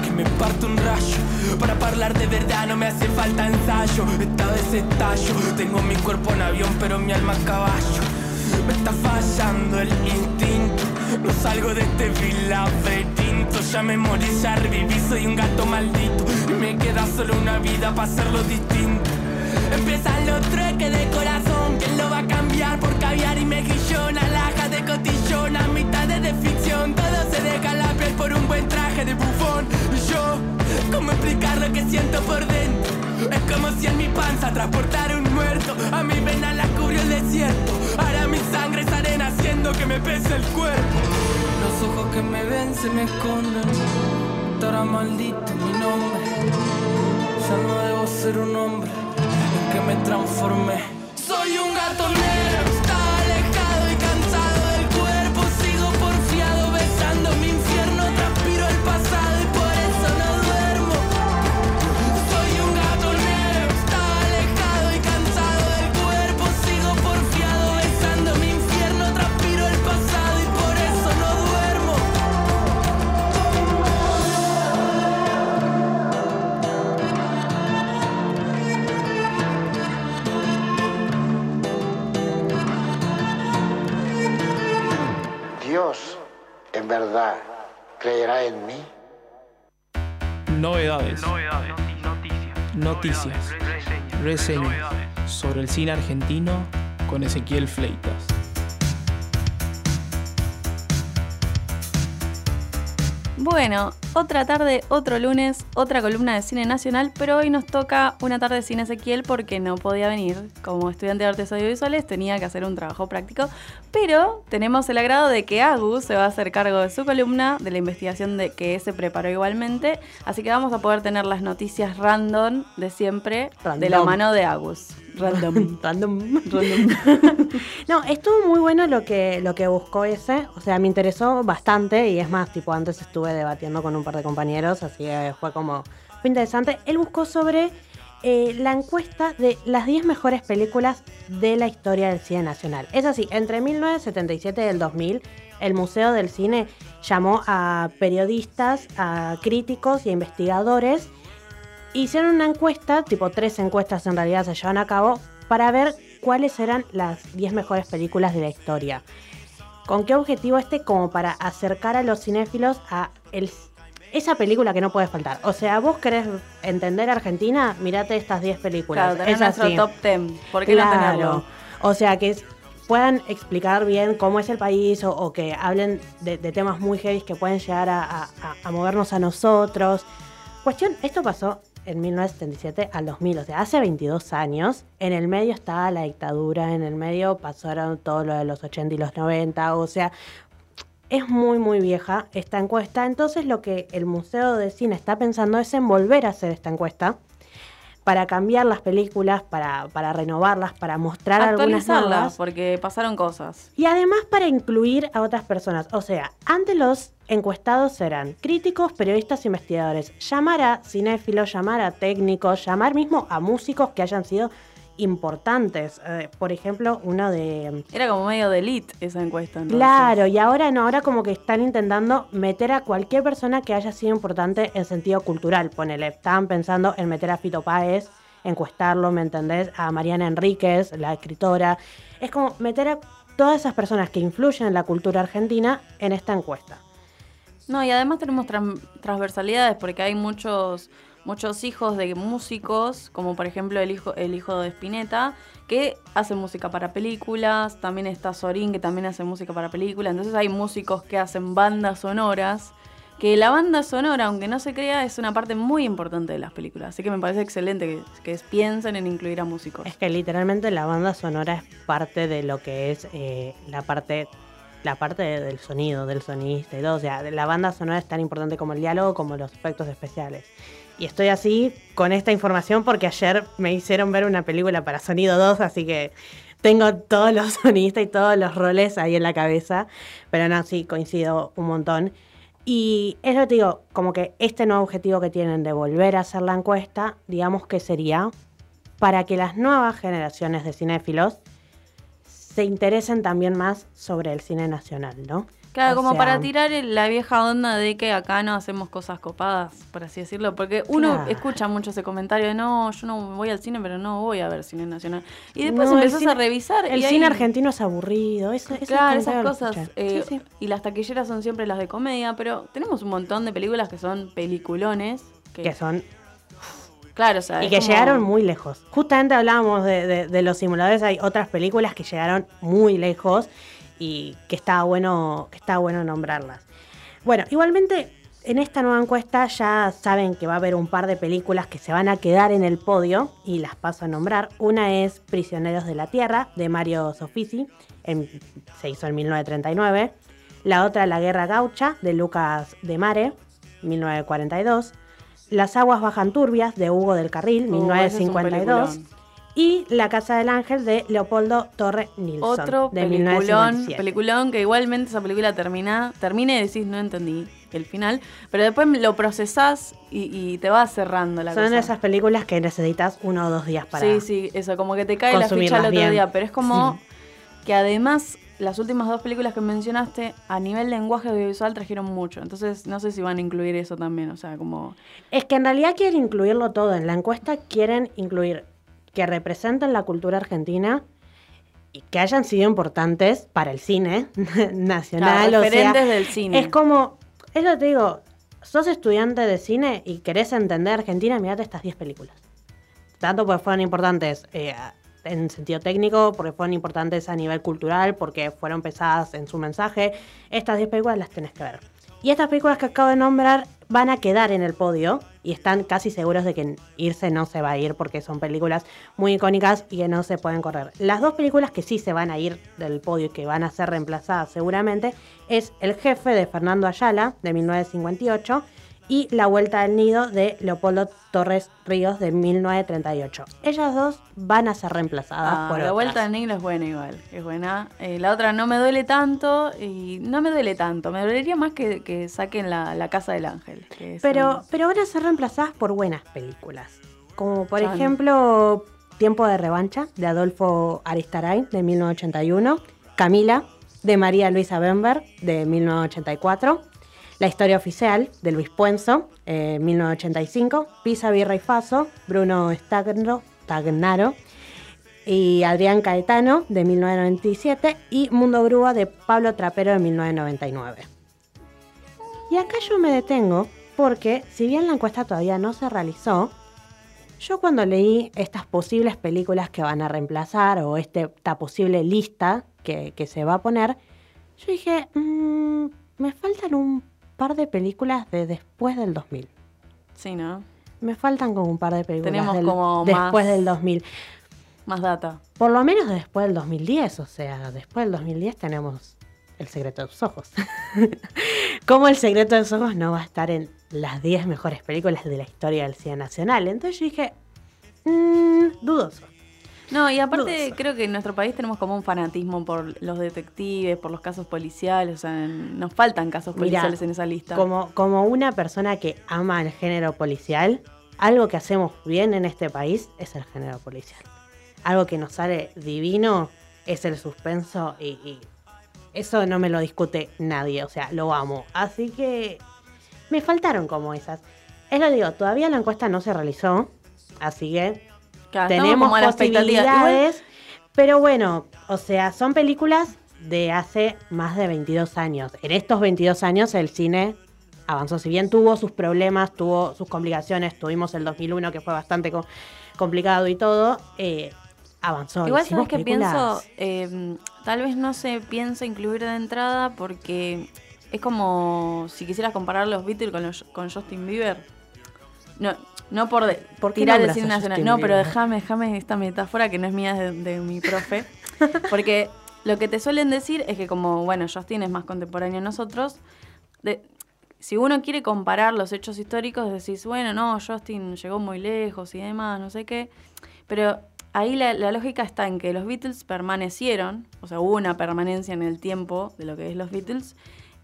[SPEAKER 6] que me parto un rayo. Para hablar de verdad no me hace falta ensayo. Esta vez estallo. Tengo mi cuerpo en avión, pero mi alma a caballo. Me está fallando el instinto. No salgo de este laberinto. Ya me morí, ya reviví, soy un gato maldito. Y me queda solo una vida para hacerlo distinto. Empiezan los trueques de corazón. ¿Quién lo va a cambiar por caviar y mejillón? Alhajas de cotillón, a mitades de ficción. Todo se deja la piel por un buen traje de bufón. Yo, ¿cómo explicar lo que siento por dentro? Es como si en mi panza transportara un muerto. A mi vena la cubrió el desierto. Ahora mi sangre es arena haciendo que me pese el cuerpo. Los ojos que me ven se me esconden. Estará maldito mi nombre. Ya no debo ser un hombre en que me transformé. Soy un gato negro,
[SPEAKER 12] verdad creerá en mí?
[SPEAKER 13] Novedades. Noticias. Reseñas. Sobre el cine argentino con Ezequiel Fleitas.
[SPEAKER 5] Bueno, otra tarde, otro lunes, otra columna de cine nacional, pero hoy nos toca una tarde de cine Ezequiel porque no podía venir. Como estudiante de artes audiovisuales tenía que hacer un trabajo práctico, pero tenemos el agrado de que Agus se va a hacer cargo de su columna, de la investigación de que se preparó igualmente, así que vamos a poder tener las noticias random de siempre de la
[SPEAKER 3] Random.
[SPEAKER 5] mano de Agus. Random.
[SPEAKER 3] Random. no, estuvo muy bueno lo que, lo que buscó ese. O sea, me interesó bastante. Y es más, tipo, antes estuve debatiendo con un par de compañeros. Así que fue como. Fue interesante. Él buscó sobre eh, la encuesta de las 10 mejores películas de la historia del cine nacional. Es así, entre 1977 y el 2000, el Museo del Cine llamó a periodistas, a críticos y a investigadores hicieron una encuesta, tipo tres encuestas en realidad se llevan a cabo, para ver cuáles eran las 10 mejores películas de la historia. ¿Con qué objetivo este? Como para acercar a los cinéfilos a el- esa película que no puede faltar. O sea, vos querés entender Argentina, mirate estas 10 películas.
[SPEAKER 5] Claro,
[SPEAKER 3] Es
[SPEAKER 5] nuestro
[SPEAKER 3] así.
[SPEAKER 5] top 10. ¿Por qué no tenerlo?
[SPEAKER 3] O sea, que puedan explicar bien cómo es el país o, o que hablen de, de temas muy heavy que pueden llegar a- a movernos a nosotros. Cuestión, esto pasó en 1977 al 2000, o sea, hace 22 años. En el medio estaba la dictadura, en el medio pasaron todo lo de los 80 y los 90, o sea, es muy, muy vieja esta encuesta. Entonces, lo que el Museo de Cine está pensando es en volver a hacer esta encuesta para cambiar las películas, para, para renovarlas, para mostrar algunas nuevas.
[SPEAKER 5] porque pasaron cosas.
[SPEAKER 3] Y además para incluir a otras personas. O sea, antes los encuestados eran críticos, periodistas, investigadores. Llamar a cinéfilos, llamar a técnicos, llamar mismo a músicos que hayan sido importantes. Eh, por ejemplo, uno de...
[SPEAKER 5] Era como medio de elite esa encuesta. entonces.
[SPEAKER 3] Claro, y ahora no, ahora como que están intentando meter a cualquier persona que haya sido importante en sentido cultural. Ponele, estaban pensando en meter a Fito Páez, encuestarlo, ¿me entendés? A Mariana Enríquez, la escritora. Es como meter a todas esas personas que influyen en la cultura argentina en esta encuesta.
[SPEAKER 5] No, y además tenemos tran- transversalidades porque hay muchos muchos hijos de músicos, como por ejemplo el hijo el hijo de Spinetta, que hacen música para películas, también está Sorín que también hace música para películas, entonces hay músicos que hacen bandas sonoras, que la banda sonora, aunque no se crea, es una parte muy importante de las películas, así que me parece excelente que, piensen en incluir a músicos.
[SPEAKER 3] Es que literalmente la banda sonora es parte de lo que es eh, la parte la parte de- del sonido, del sonista y todo. O sea, la banda sonora es tan importante como el diálogo como los efectos especiales. Y estoy así con esta información porque ayer me hicieron ver una película para Sonido 2, así que tengo todos los sonistas y todos los roles ahí en la cabeza. Pero no, sí, coincido un montón. Y es lo que te digo, como que este nuevo objetivo que tienen de volver a hacer la encuesta, digamos que sería para que las nuevas generaciones de cinéfilos se interesen también más sobre el cine nacional, ¿no?
[SPEAKER 5] Claro,
[SPEAKER 3] O
[SPEAKER 5] como
[SPEAKER 3] sea,
[SPEAKER 5] para tirar la vieja onda de que acá no hacemos cosas copadas, por así decirlo. Porque uno
[SPEAKER 3] Claro.
[SPEAKER 5] escucha mucho ese comentario de no, yo no voy al cine, pero no voy a ver cine nacional. Y después
[SPEAKER 3] no,
[SPEAKER 5] empezás
[SPEAKER 3] cine-
[SPEAKER 5] a revisar.
[SPEAKER 3] El
[SPEAKER 5] y
[SPEAKER 3] cine
[SPEAKER 5] hay-
[SPEAKER 3] argentino es aburrido. Eso, ese
[SPEAKER 5] Claro, esas cosas. eh,
[SPEAKER 3] Sí, sí.
[SPEAKER 5] Y las taquilleras son siempre las de comedia, pero tenemos un montón de películas que son peliculones. Que,
[SPEAKER 3] Que son
[SPEAKER 5] Claro, o sea.
[SPEAKER 3] y que
[SPEAKER 5] como-
[SPEAKER 3] llegaron muy lejos. Justamente hablábamos de, de- de los simuladores, hay otras películas que llegaron muy lejos y que está bueno, que está bueno nombrarlas. Bueno, igualmente en esta nueva encuesta ya saben que va a haber un par de películas que se van a quedar en el podio y las paso a nombrar. Una es Prisioneros de la Tierra de Mario Sofisi, en- se hizo en 1939. La otra La Guerra Gaucha de Lucas de Mare, 1942. Las aguas bajan turbias de Hugo del Carril,
[SPEAKER 5] Uh, ese es un
[SPEAKER 3] 1952. Y La Casa del Ángel de Leopoldo Torre Nilsson.
[SPEAKER 5] Otro
[SPEAKER 3] de
[SPEAKER 5] peliculón,
[SPEAKER 3] 1957.
[SPEAKER 5] peliculón que igualmente esa película termina, termina y decís no entendí el final, pero después lo procesás y, y te va cerrando la
[SPEAKER 3] Son
[SPEAKER 5] cosa.
[SPEAKER 3] esas películas que necesitas uno o dos días para.
[SPEAKER 5] Sí, sí, eso, como que te cae la ficha el otro
[SPEAKER 3] bien.
[SPEAKER 5] día, pero es como que además las últimas dos películas que mencionaste a nivel lenguaje audiovisual trajeron mucho, entonces no sé si van a incluir eso también, o sea, como...
[SPEAKER 3] Es que en realidad quieren incluirlo todo. En la encuesta quieren incluir que representen la cultura argentina y que hayan sido importantes para el cine nacional.
[SPEAKER 5] Claro,
[SPEAKER 3] o sea,
[SPEAKER 5] referentes del cine.
[SPEAKER 3] Es como, es lo que te digo, sos estudiante de cine y querés entender Argentina, mirate estas 10 películas. Tanto porque fueron importantes eh, en sentido técnico, porque fueron importantes a nivel cultural, porque fueron pesadas en su mensaje. Estas 10 películas las tenés que ver. Y estas películas que acabo de nombrar van a quedar en el podio y están casi seguros de que irse no se va a ir porque son películas muy icónicas y que no se pueden correr. Las dos películas que sí se van a ir del podio y que van a ser reemplazadas seguramente es El jefe de Fernando Ayala de 1958 y La Vuelta del Nido de Leopoldo Torres Ríos de 1938. Ellas dos van a ser reemplazadas
[SPEAKER 5] Ah,
[SPEAKER 3] por
[SPEAKER 5] la
[SPEAKER 3] otras.
[SPEAKER 5] vuelta al negro es buena igual, es buena. Eh, la otra no me duele tanto y no me duele tanto. Me dolería más que, que saquen la, la Casa del Ángel. que
[SPEAKER 3] Pero,
[SPEAKER 5] un-
[SPEAKER 3] pero van a ser reemplazadas por buenas películas. Como por ejemplo Tiempo de Revancha de Adolfo Aristaray de 1981. Camila de María Luisa Bember de 1984. La historia oficial de Luis Puenzo, eh, 1985. Pisa Birra y Faso, Bruno Stagnaro, y Adrián Caetano de 1997. Y Mundo Grúa de Pablo Trapero de 1999. Y acá yo me detengo porque si bien la encuesta todavía no se realizó, yo cuando leí estas posibles películas que van a reemplazar o este- esta posible lista que, que se va a poner, yo dije, "Mm, me faltan un par de películas de después del 2000.
[SPEAKER 5] Sí, ¿no?
[SPEAKER 3] Me faltan como un par de películas
[SPEAKER 5] Tenemos
[SPEAKER 3] del-
[SPEAKER 5] como
[SPEAKER 3] después
[SPEAKER 5] más-
[SPEAKER 3] del 2000.
[SPEAKER 5] Más data.
[SPEAKER 3] Por lo menos después del 2010, o sea, después del 2010 tenemos El secreto de tus ojos. ¿Cómo El secreto de tus ojos no va a estar en las 10 mejores películas de la historia del cine nacional? Entonces yo dije, "Mm, dudoso.
[SPEAKER 5] No, y aparte creo que en nuestro país tenemos como un fanatismo por los detectives, por los casos policiales, o sea, nos faltan casos
[SPEAKER 3] Mirá,
[SPEAKER 5] policiales en esa lista.
[SPEAKER 3] Como, como una persona que ama el género policial, algo que hacemos bien en este país es el género policial. Algo que nos sale divino es el suspenso y, y eso no me lo discute nadie, o sea, lo amo. Así que me faltaron como esas. Es lo digo, todavía la encuesta no se realizó, así que
[SPEAKER 5] Claro,
[SPEAKER 3] tenemos
[SPEAKER 5] como la
[SPEAKER 3] posibilidades. Pero bueno, o sea, son películas de hace más de 22 años. En estos 22 años el cine avanzó. Si bien tuvo sus problemas, tuvo sus complicaciones, tuvimos el 2001 que fue bastante co- complicado y todo, eh, avanzó.
[SPEAKER 5] Igual sabes que pienso, Eh, tal vez no se piensa incluir de entrada porque es como si quisieras comparar los Beatles con, los- con Justin Bieber. No, no por, de-
[SPEAKER 3] ¿Por
[SPEAKER 5] tirar el cine nacional. No, pero déjame, déjame esta metáfora que no es mía, de, de mi profe. Porque lo que te suelen decir es que como, bueno, Justin es más contemporáneo a nosotros, de- si uno quiere comparar los hechos históricos, decís, bueno, no, Justin llegó muy lejos y demás, no sé qué. Pero ahí la, la lógica está en que los Beatles permanecieron, o sea, hubo una permanencia en el tiempo de lo que es los Beatles,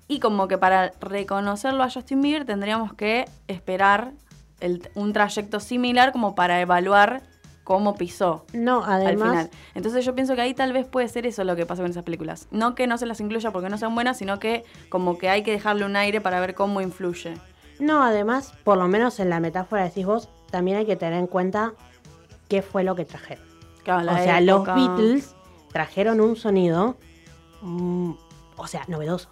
[SPEAKER 5] y como que para reconocerlo a Justin Bieber tendríamos que esperar el- un trayecto similar como para evaluar cómo pisó
[SPEAKER 3] No,
[SPEAKER 5] al
[SPEAKER 3] además,
[SPEAKER 5] final. Entonces yo pienso que ahí tal vez puede ser eso lo que pasa con esas películas. No que no se las incluya porque no sean buenas, sino que como que hay que dejarle un aire para ver cómo influye.
[SPEAKER 3] no, además, por lo menos en la metáfora decís vos, también hay que tener en cuenta qué fue lo que trajeron.
[SPEAKER 5] Claro, la
[SPEAKER 3] o sea,
[SPEAKER 5] época.
[SPEAKER 3] los Beatles trajeron un sonido, mm, o sea, novedoso.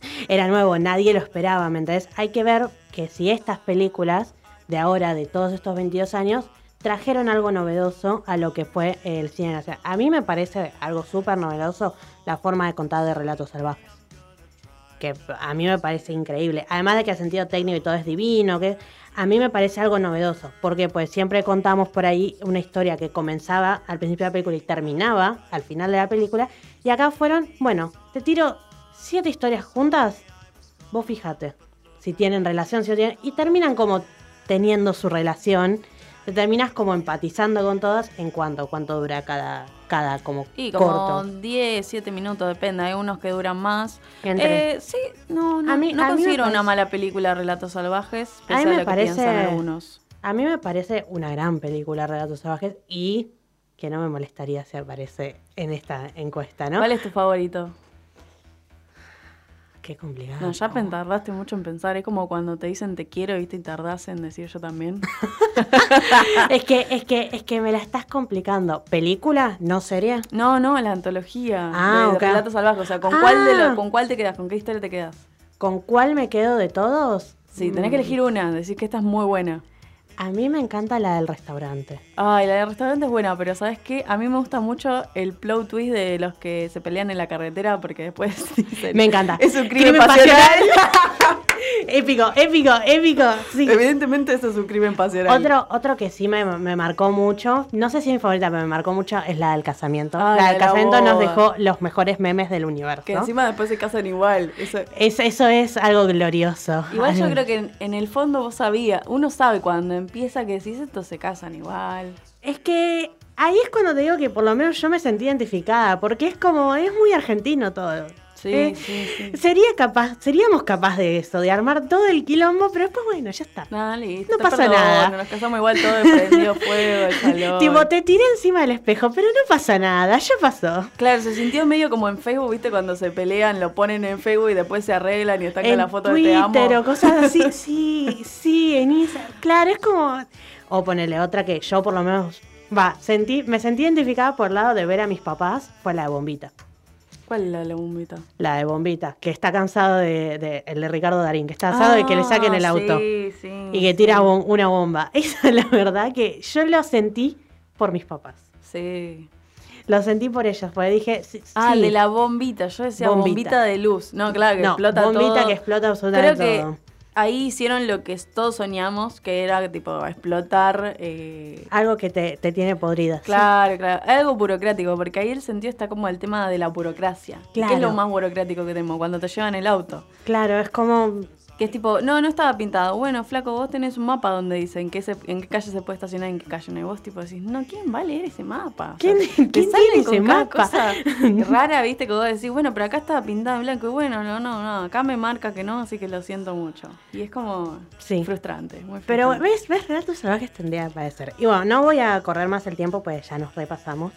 [SPEAKER 3] Era nuevo, nadie lo esperaba, ¿me entendés? Hay que ver que si estas películas de ahora, de todos estos 22 años, trajeron algo novedoso a lo que fue el cine nacional. A mí me parece algo súper novedoso la forma de contar de relatos salvajes. Que a mí me parece increíble. Además de que el sentido técnico y todo es divino, que a mí me parece algo novedoso. Porque pues siempre contamos por ahí una historia que comenzaba al principio de la película y terminaba al final de la película. Y acá fueron, bueno, te tiro siete historias juntas. Vos fíjate si tienen relación, si no tienen. Y terminan como teniendo su relación. Te terminas como empatizando con todas en cuanto cuánto dura cada, cada como
[SPEAKER 5] Y como
[SPEAKER 3] corto.
[SPEAKER 5] 10, 7 minutos, depende. Hay unos que duran más. Eh, sí, no, no,
[SPEAKER 3] A mí-
[SPEAKER 5] no
[SPEAKER 3] a mí
[SPEAKER 5] considero una
[SPEAKER 3] parece-
[SPEAKER 5] mala película Relatos Salvajes, pese
[SPEAKER 3] A
[SPEAKER 5] a,
[SPEAKER 3] mí me
[SPEAKER 5] lo que piensan
[SPEAKER 3] parece.
[SPEAKER 5] algunos.
[SPEAKER 3] A mí me parece una gran película Relatos Salvajes y que no me molestaría si aparece en esta encuesta, ¿no?
[SPEAKER 5] ¿Cuál es tu favorito?
[SPEAKER 3] Qué complicado.
[SPEAKER 5] No, ya tardaste mucho en pensar. Es como cuando te dicen te quiero, ¿viste? Y tardás en decir yo también.
[SPEAKER 3] es que, es que, es que me la estás complicando. ¿Película? ¿No serie?
[SPEAKER 5] No, no, la antología
[SPEAKER 3] Ah,
[SPEAKER 5] de
[SPEAKER 3] ok.
[SPEAKER 5] Relatos Salvajes. O sea, ¿con, cuál de
[SPEAKER 3] Ah.
[SPEAKER 5] lo- ¿con cuál te quedas? ¿Con qué historia te quedas?
[SPEAKER 3] ¿Con cuál me quedo de todos?
[SPEAKER 5] Sí, tenés que
[SPEAKER 3] Mm.
[SPEAKER 5] elegir una, decir que esta es muy buena.
[SPEAKER 3] A mí me encanta la del restaurante.
[SPEAKER 5] Ay, la del restaurante es buena, pero ¿sabes qué? A mí me gusta mucho el plot twist de los que se pelean en la carretera porque después dicen...
[SPEAKER 3] Me encanta.
[SPEAKER 5] Es un crimen,
[SPEAKER 3] Crimen
[SPEAKER 5] pasional.
[SPEAKER 3] épico, épico, épico. Sí.
[SPEAKER 5] Evidentemente eso es un crimen pasional.
[SPEAKER 3] Otro, otro que sí me, me marcó mucho, no sé si es mi favorita, pero me marcó mucho, es la del casamiento. La del
[SPEAKER 5] la
[SPEAKER 3] casamiento nos dejó los mejores memes del universo.
[SPEAKER 5] Que encima después se casan igual. Eso,
[SPEAKER 3] Es- eso es algo glorioso.
[SPEAKER 5] Igual yo creo que en, en el fondo vos sabías, uno sabe cuando empieza que decís esto se casan igual.
[SPEAKER 3] Es que ahí es cuando te digo que por lo menos yo me sentí identificada, porque es como, es muy argentino todo.
[SPEAKER 5] Sí,
[SPEAKER 3] Eh,
[SPEAKER 5] sí, sí.
[SPEAKER 3] Sería capaz, seríamos capaz de eso, de armar todo el quilombo, pero después bueno, ya está.
[SPEAKER 5] No, listo,
[SPEAKER 3] No pasa
[SPEAKER 5] perdono,
[SPEAKER 3] nada.
[SPEAKER 5] Nos casamos igual todo prendido fuego, el salón.
[SPEAKER 3] Tipo, te tiré encima del espejo, pero no pasa nada, ya pasó.
[SPEAKER 5] Claro, se sintió medio como en Facebook, ¿viste? Cuando se pelean, lo ponen en Facebook y después se arreglan y están con
[SPEAKER 3] en
[SPEAKER 5] la foto
[SPEAKER 3] Twitter
[SPEAKER 5] de te amo.
[SPEAKER 3] o cosas así, sí, sí, en Instagram. Claro, es como... O ponerle otra que yo por lo menos... Va, sentí, me sentí identificada por el lado de ver a mis papás, fue la de Bombita.
[SPEAKER 5] ¿Cuál es la, la bombita?
[SPEAKER 3] La de Bombita, que está cansado de, de- el de Ricardo Darín, que está cansado de que le saquen el
[SPEAKER 5] Ah,
[SPEAKER 3] auto.
[SPEAKER 5] Sí, sí.
[SPEAKER 3] y que tira bom- una bomba. Esa es la verdad que yo lo sentí por mis papás.
[SPEAKER 5] Sí.
[SPEAKER 3] Lo sentí por ellos, porque dije...
[SPEAKER 5] Ah, de la bombita. Yo decía bombita,
[SPEAKER 3] Bombita.
[SPEAKER 5] de luz. No, claro, que
[SPEAKER 3] No,
[SPEAKER 5] explota
[SPEAKER 3] bombita
[SPEAKER 5] todo.
[SPEAKER 3] que explota absolutamente
[SPEAKER 5] Creo que
[SPEAKER 3] todo.
[SPEAKER 5] Ahí hicieron lo que todos soñamos, que era tipo explotar. eh,
[SPEAKER 3] Algo que te, te tiene podrida.
[SPEAKER 5] Claro, claro. Algo burocrático, porque ahí el sentido está como el tema de la burocracia. ¿Qué es
[SPEAKER 3] Claro.
[SPEAKER 5] lo más burocrático que tenemos? Cuando te llevan el auto.
[SPEAKER 3] Claro, es como...
[SPEAKER 5] Que es tipo, no, no estaba pintado. Bueno, flaco, vos tenés un mapa donde dice en qué, se- en qué calle se puede estacionar, en qué calle no. Y vos tipo decís, no, ¿quién va a leer ese mapa? O sea,
[SPEAKER 3] ¿Quién-
[SPEAKER 5] te
[SPEAKER 3] quién
[SPEAKER 5] salen
[SPEAKER 3] tiene
[SPEAKER 5] con
[SPEAKER 3] ese mapa?
[SPEAKER 5] cosa rara, viste, que vos decís, bueno, pero acá estaba pintado en blanco. Y bueno, no, no, no, acá me marca que no, así que lo siento mucho. Y es como
[SPEAKER 3] Sí.
[SPEAKER 5] frustrante, muy
[SPEAKER 3] Pero
[SPEAKER 5] frustrante.
[SPEAKER 3] ves, ves, relatos salvajes tendría que parecer. Y bueno, no voy a correr más el tiempo, pues ya nos repasamos.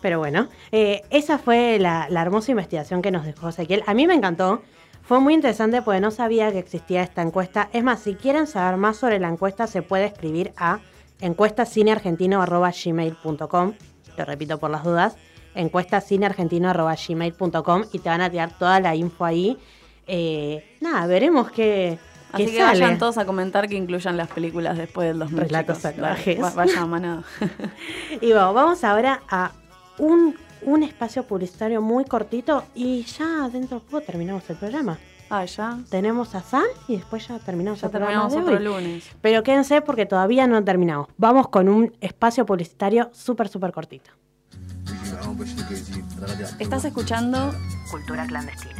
[SPEAKER 3] Pero bueno, eh, esa fue la, la hermosa investigación que nos dejó Ezequiel. A mí me encantó. Fue muy interesante porque no sabía que existía esta encuesta. Es más, si quieren saber más sobre la encuesta, se puede escribir a encuestasineargentino.gmail.com. Lo repito por las dudas. encuestasineargentino.gmail.com y te van a tirar toda la info ahí. Eh, nada, veremos qué,
[SPEAKER 5] Así que vayan todos a comentar que incluyan las películas después del 2000.
[SPEAKER 3] Relatos salvajes.
[SPEAKER 5] va- Vaya manada.
[SPEAKER 3] Y bueno, vamos ahora a un, un espacio publicitario muy cortito y ya dentro de poco terminamos el programa.
[SPEAKER 5] Ah, ya.
[SPEAKER 3] Tenemos a Sam y después ya terminamos
[SPEAKER 5] Ya
[SPEAKER 3] el programa
[SPEAKER 5] terminamos
[SPEAKER 3] de
[SPEAKER 5] otro
[SPEAKER 3] hoy.
[SPEAKER 5] lunes.
[SPEAKER 3] Pero quédense porque todavía no terminamos. Vamos con un espacio publicitario súper, súper cortito.
[SPEAKER 5] Estás escuchando
[SPEAKER 4] Cultura clandestina.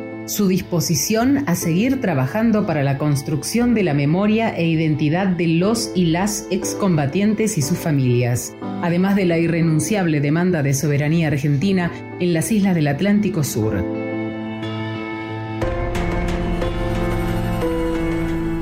[SPEAKER 2] su disposición a seguir trabajando para la construcción de la memoria e identidad de los y las excombatientes y sus familias, además de la irrenunciable demanda de soberanía argentina en las islas del Atlántico Sur.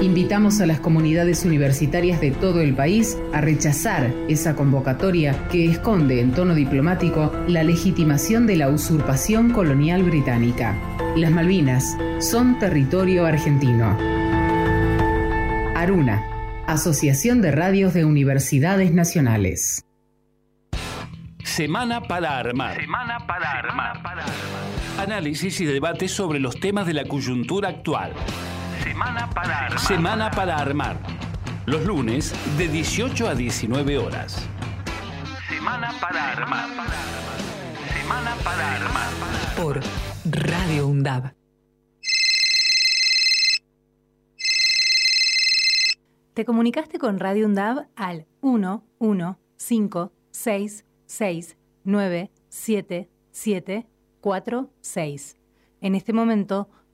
[SPEAKER 2] Invitamos a las comunidades universitarias de todo el país a rechazar esa convocatoria que esconde en tono diplomático la legitimación de la usurpación colonial británica. Las Malvinas son territorio argentino. Aruna, Asociación de Radios de Universidades Nacionales.
[SPEAKER 1] Semana para armar.
[SPEAKER 14] Semana para armar.
[SPEAKER 1] Análisis y debate sobre los temas de la coyuntura actual.
[SPEAKER 14] Semana para armar.
[SPEAKER 1] Semana para armar. Los lunes de 18 a 19 horas.
[SPEAKER 14] Semana para armar. Semana para armar.
[SPEAKER 2] Por Radio UNDAB.
[SPEAKER 9] Te comunicaste con Radio UNDAB al 1 1 5 6 6 9 7 7 4 6. En este momento,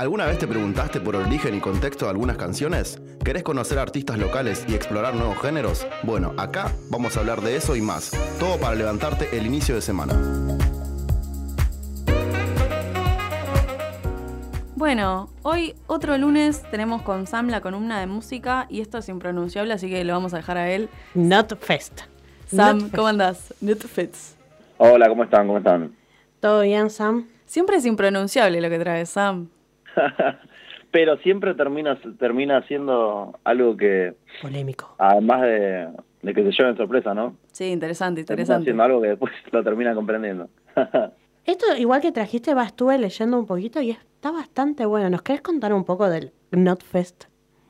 [SPEAKER 15] ¿Alguna vez te preguntaste por el origen y contexto de algunas canciones? ¿Querés conocer artistas locales y explorar nuevos géneros? Bueno, acá vamos a hablar de eso y más. Todo para levantarte el inicio de semana.
[SPEAKER 5] Bueno, hoy otro lunes tenemos con Sam la columna de música y esto es impronunciable, así que lo vamos a dejar a él.
[SPEAKER 3] Notfest.
[SPEAKER 5] Sam,
[SPEAKER 3] Notfest.
[SPEAKER 5] ¿cómo andás? Notfest.
[SPEAKER 16] Hola, ¿cómo están? ¿Cómo están?
[SPEAKER 3] ¿Todo bien, Sam?
[SPEAKER 5] Siempre es impronunciable lo que trae Sam.
[SPEAKER 16] Pero siempre termina termina siendo algo que,
[SPEAKER 3] Polémico.
[SPEAKER 16] además de, de que se lleven sorpresa, ¿no?
[SPEAKER 5] Sí, interesante,
[SPEAKER 16] Termina
[SPEAKER 5] interesante.
[SPEAKER 16] siendo algo que después lo termina comprendiendo.
[SPEAKER 3] Esto, igual que trajiste, va, estuve leyendo un poquito y está bastante bueno. ¿Nos querés contar un poco del Notfest?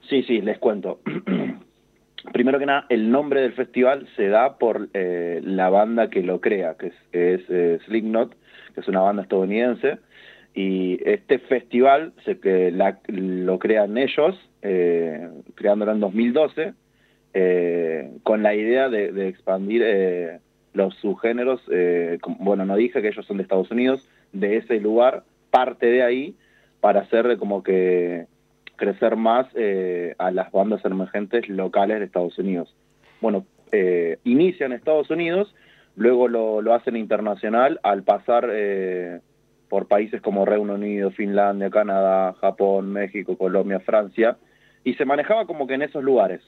[SPEAKER 16] Sí, sí, les cuento. Primero que nada, el nombre del festival se da por eh, la banda que lo crea, que es, es eh, Slipknot, que es una banda estadounidense. Y este festival se, que la- lo crean ellos, eh, creándolo en 2012, eh, con la idea de, de expandir eh, los subgéneros. eh, como- bueno, no dije que ellos son de Estados Unidos, de ese lugar, parte de ahí, para hacer como que crecer más eh, a las bandas emergentes locales de Estados Unidos. Bueno, eh, inicia en Estados Unidos, luego lo, lo hacen internacional al pasar por países como Reino Unido, Finlandia, Canadá, Japón, México, Colombia, Francia, y se manejaba como que en esos lugares.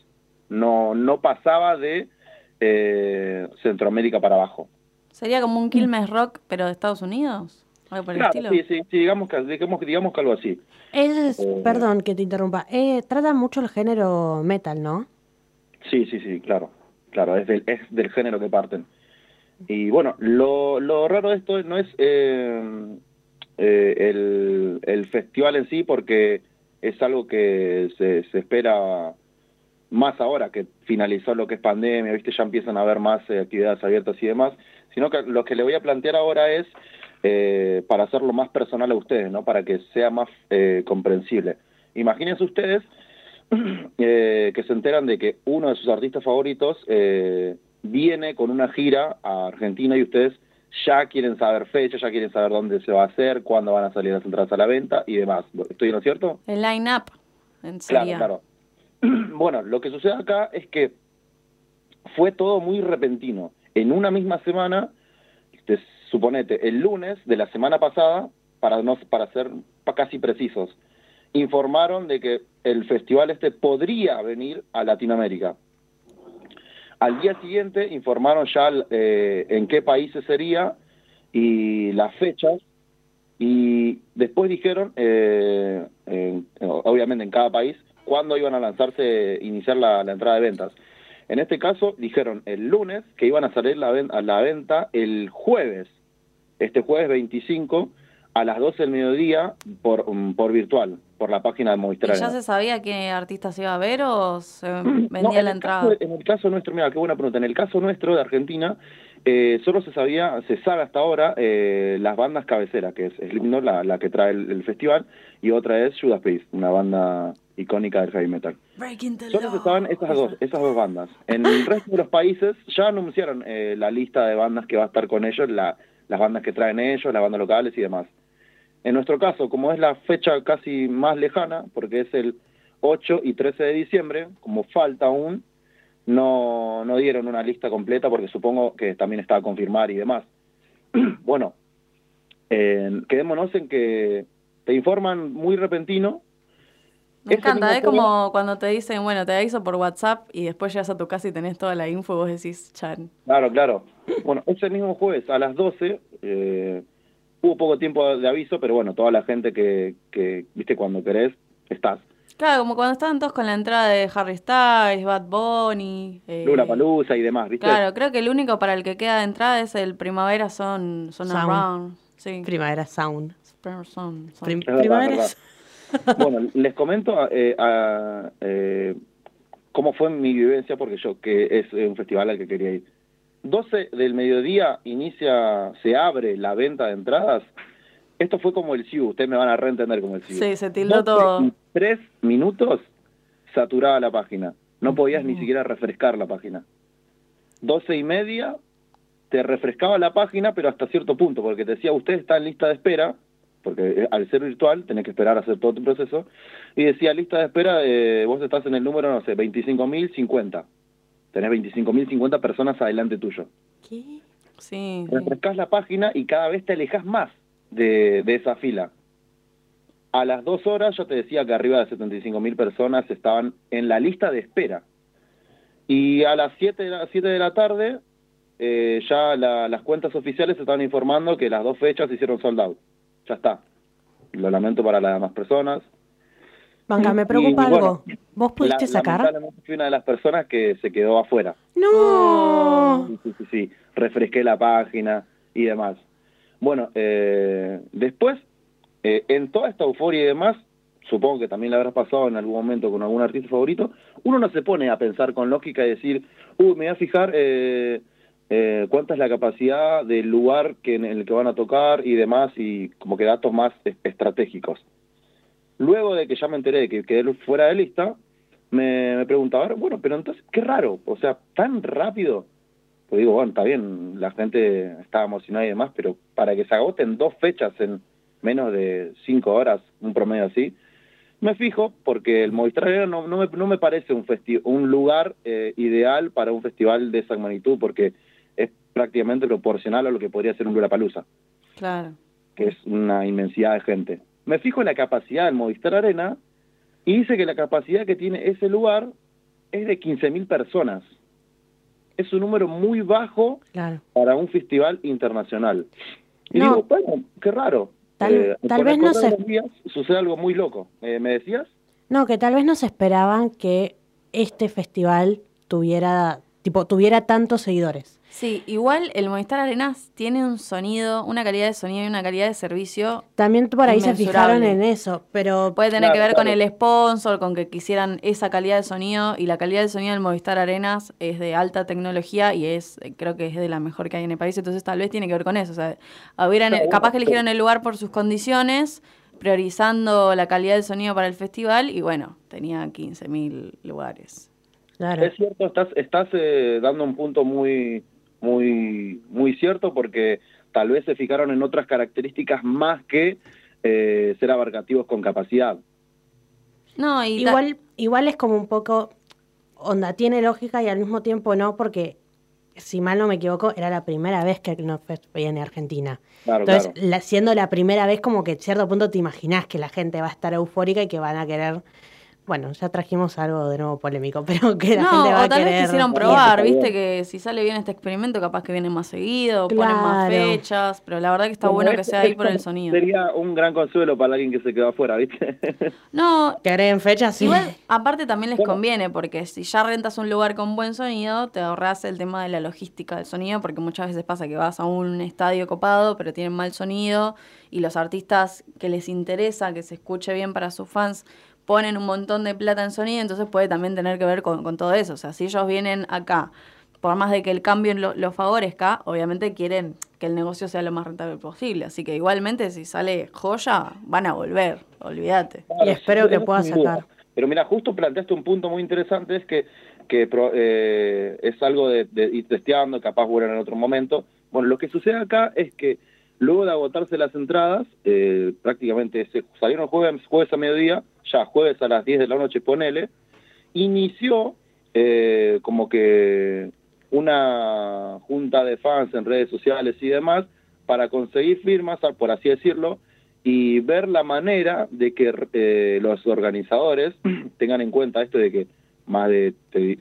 [SPEAKER 16] No, no pasaba de eh, Centroamérica para abajo.
[SPEAKER 5] ¿Sería como un Quilmes Rock, pero de Estados Unidos? Algo por el
[SPEAKER 16] Claro,
[SPEAKER 5] estilo.
[SPEAKER 16] sí, sí, sí, digamos que, digamos, que- digamos que algo así.
[SPEAKER 3] Es,
[SPEAKER 16] Eh.
[SPEAKER 3] perdón que te interrumpa, eh, trata mucho el género metal, ¿no?
[SPEAKER 16] Sí, sí, sí, claro, claro, es del, es del género que parten. Y bueno, lo, lo raro de esto no es eh, el, el festival en sí, porque es algo que se, se espera más ahora que finalizó lo que es pandemia, ¿viste? Ya empiezan a haber más eh, actividades abiertas y demás, sino que lo que le voy a plantear ahora es eh, para hacerlo más personal a ustedes, ¿no? Para que sea más eh, comprensible. Imagínense ustedes eh, que se enteran de que uno de sus artistas favoritos eh, viene con una gira a Argentina y ustedes ya quieren saber fecha, ya quieren saber dónde se va a hacer, cuándo van a salir las entradas a la venta y demás. ¿Estoy en lo cierto?
[SPEAKER 5] El line-up.
[SPEAKER 16] Claro, claro. Bueno, lo que sucede acá es que fue todo muy repentino. En una misma semana, te, suponete, el lunes de la semana pasada, para no para ser casi precisos, informaron de que el festival este podría venir a Latinoamérica. Al día siguiente informaron ya eh, en qué países sería y las fechas y después dijeron, eh, en- obviamente en cada país, cuándo iban a lanzarse, iniciar la, entrada de ventas. En este caso dijeron el lunes que iban a salir la a la venta el jueves, este jueves 25 a las 12 del mediodía por, mm, por virtual, por la página de Movistar.
[SPEAKER 5] ¿Y ya se sabía qué artista se iba a ver o se
[SPEAKER 16] No,
[SPEAKER 5] vendía
[SPEAKER 16] en
[SPEAKER 5] la entrada?
[SPEAKER 16] caso- en el caso nuestro, mira, qué buena pregunta. En el caso nuestro de Argentina, eh, solo se sabía, se sabe hasta ahora eh, las bandas cabeceras, que es Slipknot, la, la que trae el, el festival, y otra es Judas Priest, una banda icónica del heavy metal. Solo se saben esas dos, esas dos bandas. En el resto de los países ya anunciaron eh, la lista de bandas que va a estar con ellos, la- las bandas que traen ellos, las bandas locales y demás. En nuestro caso, como es la fecha casi más lejana, porque es el 8 y 13 de diciembre, como falta aún, no, no dieron una lista completa porque supongo que también estaba a confirmar y demás. bueno, eh, quedémonos en que te informan muy repentino.
[SPEAKER 5] Me encanta, es como cuando te dicen, bueno, te aviso por WhatsApp y después llegas a tu casa y tenés toda la info y vos decís, chan.
[SPEAKER 16] Claro, claro. Bueno, ese mismo jueves a las 12 eh, hubo poco tiempo de aviso, pero bueno, toda la gente que, que viste, cuando querés, estás.
[SPEAKER 5] Claro, como cuando estaban todos con la entrada de Harry Styles, Bad Bunny.
[SPEAKER 16] Eh, Lula Palusa y demás, ¿viste?
[SPEAKER 5] Claro, creo que el único para el que queda de entrada es el Primavera Son, son Around. Sí.
[SPEAKER 3] Primavera Sound. Primavera.
[SPEAKER 16] bueno, les comento eh, eh, cómo fue mi vivencia, porque yo, que es un festival al que quería ir. 12 del mediodía inicia, se abre la venta de entradas esto fue como el SIU, ustedes me van a reentender como el SIU.
[SPEAKER 5] Sí, se tildó todo.
[SPEAKER 16] tres minutos saturaba la página. No podías ni siquiera refrescar la página. Doce y media te refrescaba la página, pero hasta cierto punto, porque te decía, usted está en lista de espera, porque al ser virtual tenés que esperar a hacer todo tu proceso, y decía, lista de espera, eh, vos estás en el número, no sé, 25.050. Tenés 25.050 personas adelante tuyo.
[SPEAKER 5] ¿Qué? Sí.
[SPEAKER 16] Refrescás la página y cada vez te alejas más de, esa fila. A las dos horas yo te decía que arriba de 75 mil personas estaban en la lista de espera. Y a las 7 de la, de la tarde eh, ya las cuentas oficiales estaban informando que las dos fechas se hicieron sold out. Ya está. Lo lamento para las demás personas.
[SPEAKER 3] Manga, me preocupa algo. ¿Vos pudiste sacar?
[SPEAKER 16] Fui una de las personas que se quedó afuera.
[SPEAKER 3] ¡No!
[SPEAKER 16] Sí, sí, sí, sí. Refresqué la página y demás. Bueno, eh, después, eh, en toda esta euforia y demás, supongo que también le habrás pasado en algún momento con algún artista favorito, uno no se pone a pensar con lógica y decir, uy, me voy a fijar eh, eh, cuánta es la capacidad del lugar que en el que van a tocar y demás, y como que datos más estratégicos. Luego de que ya me enteré de que quedé fuera de lista, me, me preguntaba, bueno, pero entonces, qué raro, o sea, tan rápido pues digo, bueno, está bien, la gente está emocionada y demás, pero para que se agoten dos fechas en menos de cinco horas, un promedio así, me fijo porque el Movistar no, no, me, no me parece un, un lugar eh, ideal para un festival de esa magnitud porque es prácticamente proporcional a lo que podría ser un Palusa.
[SPEAKER 5] Claro.
[SPEAKER 16] Que es una inmensidad de gente. Me fijo en la capacidad del Movistar Arena y dice que la capacidad que tiene ese lugar es de 15.000 personas es un número muy bajo para un festival internacional. Y digo, bueno, qué raro.
[SPEAKER 3] Tal, eh, vez no se...
[SPEAKER 16] sucede algo muy loco. Eh, ¿Me decías?
[SPEAKER 3] No, que tal vez no se esperaban que este festival tuviera, tipo, tuviera tantos seguidores.
[SPEAKER 5] Sí, igual el Movistar Arenas tiene un sonido, una calidad de sonido y una calidad de servicio.
[SPEAKER 3] También por ahí se fijaron en eso, pero.
[SPEAKER 5] Puede tener que ver con el sponsor, con que quisieran esa calidad de sonido. Y la calidad de sonido del Movistar Arenas es de alta tecnología y es, creo que es de la mejor que hay en el país. Entonces tal vez tiene que ver con eso. O sea, hubieran, capaz que eligieron el lugar por sus condiciones, priorizando la calidad del sonido para el festival, y bueno, tenía 15.000 lugares.
[SPEAKER 16] Claro. Es cierto, estás, estás eh, dando un punto muy muy, muy cierto porque tal vez se fijaron en otras características más que eh, ser abarcativos con capacidad.
[SPEAKER 3] No, igual, igual es como un poco, onda, tiene lógica y al mismo tiempo no, porque si mal no me equivoco, era la primera vez que Knocfest viene a Argentina. Entonces, siendo la primera vez, como que a cierto punto te imaginas que la gente va a estar eufórica y que van a querer bueno, ya trajimos algo de nuevo polémico, pero que la gente va
[SPEAKER 5] o tal
[SPEAKER 3] a
[SPEAKER 5] vez quisieron probar, viste, que si sale bien este experimento, capaz que viene más seguido, ponen más fechas, pero la verdad que está bueno, que sea ahí por el sonido.
[SPEAKER 16] Sería un gran consuelo para alguien que se quedó afuera, viste.
[SPEAKER 5] No.
[SPEAKER 3] Que agreguen fechas, sí.
[SPEAKER 5] Igual, aparte también les conviene, porque si ya rentas un lugar con buen sonido, te ahorras el tema de la logística del sonido, porque muchas veces pasa que vas a un estadio copado, pero tienen mal sonido, y los artistas que les interesa que se escuche bien para sus fans, ponen un montón de plata en sonido, entonces puede también tener que ver con, todo eso. O sea, si ellos vienen acá, por más de que el cambio lo, favorezca, obviamente quieren que el negocio sea lo más rentable posible. Así que igualmente si sale joya, van a volver, olvídate.
[SPEAKER 3] y espero que pueda sacar.
[SPEAKER 16] Pero mira, justo planteaste un punto muy interesante, es que, que eh, es algo de, ir testeando, capaz vuelan en otro momento. Bueno, lo que sucede acá es que Luego de agotarse las entradas, eh, prácticamente se salieron jueves, jueves a mediodía, ya jueves a las 10 de la noche, ponele, inició eh, como que una junta de fans en redes sociales y demás para conseguir firmas, por así decirlo, y ver la manera de que eh, los organizadores tengan en cuenta esto de que más de, te-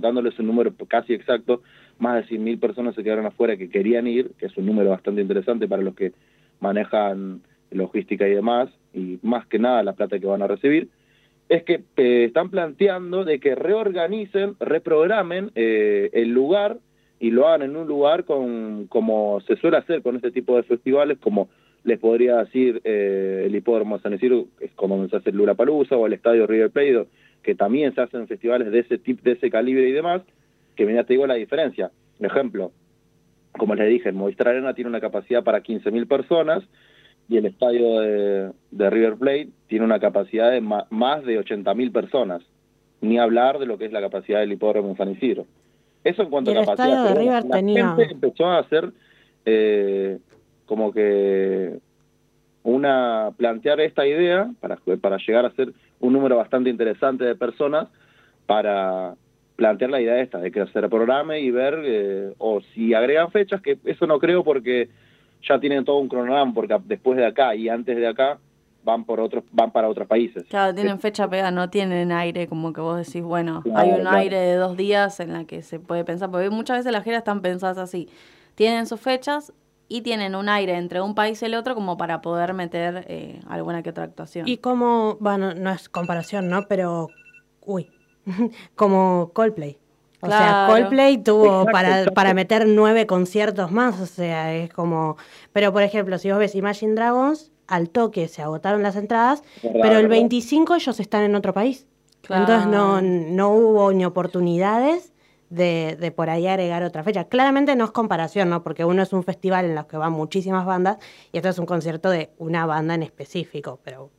[SPEAKER 16] dándoles un número casi exacto, más de 100.000 personas se quedaron afuera que querían ir, que es un número bastante interesante para los que manejan logística y demás, y más que nada la plata que van a recibir, es que eh, están planteando de que reorganicen, reprogramen eh, el lugar y lo hagan en un lugar con como se suele hacer con este tipo de festivales, como les podría decir eh, el hipódromo San Isidro, es como se hace el Lula Palusa, o el estadio River Plate, que también se hacen festivales de ese tipo, de ese calibre y demás, que mira, te digo la diferencia. Por ejemplo, como les dije, el Movistar Arena tiene una capacidad para 15.000 personas y el estadio de, de River Plate tiene una capacidad de ma- más de 80.000 personas. Ni hablar de lo que es la capacidad del hipódromo San Isidro. Eso en cuanto
[SPEAKER 3] Y
[SPEAKER 16] a
[SPEAKER 3] el
[SPEAKER 16] capacidad.
[SPEAKER 3] estadio de
[SPEAKER 16] pero
[SPEAKER 3] River
[SPEAKER 16] la
[SPEAKER 3] tenía-
[SPEAKER 16] gente empezó a hacer eh, como que una plantear esta idea para, para llegar a ser un número bastante interesante de personas para plantear la idea esta de que se reprograme y ver eh, o si agregan fechas que eso no creo porque ya tienen todo un cronograma porque después de acá y antes de acá van por otros van para otros países
[SPEAKER 5] Claro, tienen fecha pegada, no tienen aire, como que vos decís, bueno,
[SPEAKER 16] Claro,
[SPEAKER 5] hay un
[SPEAKER 16] claro.
[SPEAKER 5] aire de dos días en la que se puede pensar, porque muchas veces las giras están pensadas así, tienen sus fechas y tienen un aire entre un país y el otro como para poder meter eh, alguna que otra actuación.
[SPEAKER 3] Y como, bueno, no es comparación, ¿no? Pero, uy, como Coldplay. O sea. Coldplay tuvo
[SPEAKER 5] Exacto,
[SPEAKER 3] para,
[SPEAKER 5] exacto.
[SPEAKER 3] para meter nueve conciertos más, o sea, es como... Pero, por ejemplo, si vos ves Imagine Dragons, al toque se agotaron las entradas,
[SPEAKER 5] Verdad,
[SPEAKER 3] pero el
[SPEAKER 5] verdad.
[SPEAKER 3] 25 ellos están en otro país.
[SPEAKER 5] Claro.
[SPEAKER 3] Entonces no, no hubo ni oportunidades de, de por ahí agregar otra fecha. Claramente no es comparación, ¿no? Porque uno es un festival en los que van muchísimas bandas y esto es un concierto de una banda en específico, pero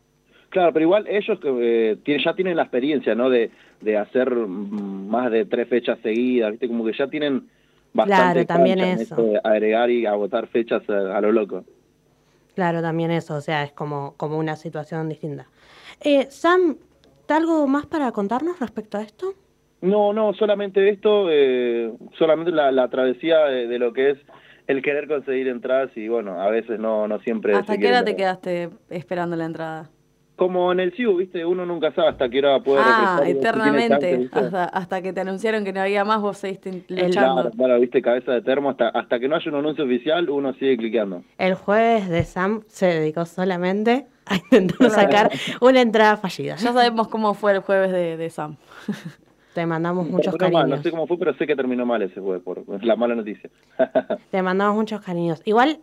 [SPEAKER 16] Claro, pero igual ellos eh, tienen- ya tienen la experiencia, ¿no? De, de hacer más de tres fechas seguidas, ¿viste? Como que ya tienen bastante
[SPEAKER 3] Claro, también
[SPEAKER 16] cancha en
[SPEAKER 3] eso.
[SPEAKER 16] esto de agregar y agotar fechas a, a lo loco.
[SPEAKER 3] Claro, también eso, o sea, es como, como una situación distinta. Eh, Sam, ¿algo más para contarnos respecto a esto?
[SPEAKER 16] No, no, solamente esto, eh, solamente la, la travesía de, de lo que es el querer conseguir entradas y bueno, a veces no, no siempre...
[SPEAKER 5] ¿Hasta qué hora te quedaste esperando la entrada?
[SPEAKER 16] Como en el CIU, ¿viste? Uno nunca sabe hasta qué hora puede
[SPEAKER 5] Ah,
[SPEAKER 16] chance,
[SPEAKER 5] eternamente. Hasta, hasta que te anunciaron que no había más, vos seguiste
[SPEAKER 16] Claro,
[SPEAKER 5] luchando.
[SPEAKER 16] claro, viste, cabeza de termo, hasta, hasta que no haya un anuncio oficial, uno sigue cliqueando.
[SPEAKER 3] El jueves de Sam se dedicó solamente a intentar sacar una entrada fallida.
[SPEAKER 5] Ya sabemos cómo fue el jueves de, de Sam.
[SPEAKER 3] Te mandamos muchos
[SPEAKER 16] mal,
[SPEAKER 3] cariños.
[SPEAKER 16] no sé cómo fue, pero sé que terminó mal ese juego, por la mala noticia.
[SPEAKER 3] Te mandamos muchos cariños. Igual,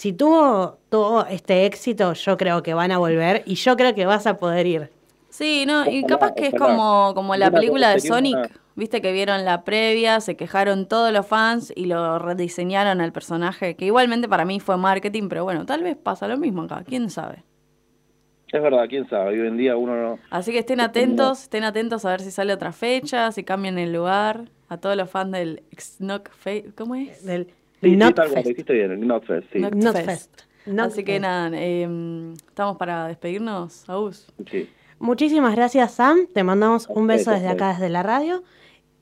[SPEAKER 3] si tuvo, tuvo este éxito, yo creo que van a volver y yo creo que vas a poder ir.
[SPEAKER 5] Sí, no, y capaz que es como, como la película de Sonic, viste que vieron la previa, se quejaron todos los fans y lo rediseñaron al personaje, que igualmente para mí fue marketing, pero bueno, tal vez pasa lo mismo acá, quién sabe.
[SPEAKER 16] Es verdad, quién sabe, hoy en día uno no...
[SPEAKER 5] Así que estén atentos, estén atentos a ver si sale otra fecha, si cambian el lugar, a todos los fans del Snock Fe ¿cómo es?
[SPEAKER 3] Del
[SPEAKER 16] Sí, sí, tal cual, lo dijiste bien, el Knotfest, sí.
[SPEAKER 5] Knotfest.
[SPEAKER 3] Knotfest.
[SPEAKER 5] Así que nada, eh, estamos para despedirnos, Agus.
[SPEAKER 16] Sí.
[SPEAKER 3] Muchísimas gracias, Sam. Te mandamos un beso desde acá, desde la radio.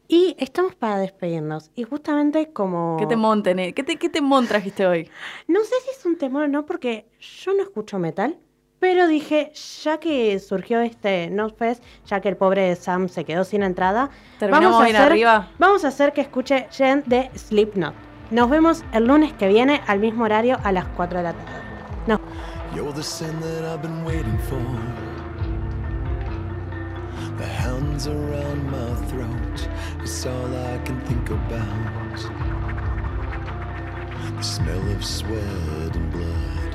[SPEAKER 3] Y estamos para despedirnos. Y justamente como...
[SPEAKER 5] ¿Qué temón tenés? ¿Qué, te, ¿Qué temón trajiste hoy?
[SPEAKER 3] No sé si es un temor o no, porque yo no escucho metal. Pero dije, ya que surgió este Notfest, ya que el pobre Sam se quedó sin entrada,
[SPEAKER 5] Terminamos bien
[SPEAKER 3] hacer,
[SPEAKER 5] arriba.
[SPEAKER 3] vamos a hacer que escuche Jen de Slipknot. Nos vemos el lunes que viene al mismo horario a las 4 de la tarde. No.
[SPEAKER 17] You're the sin that I've been waiting for. The hands around my throat is all I can think about. The smell of sweat and blood.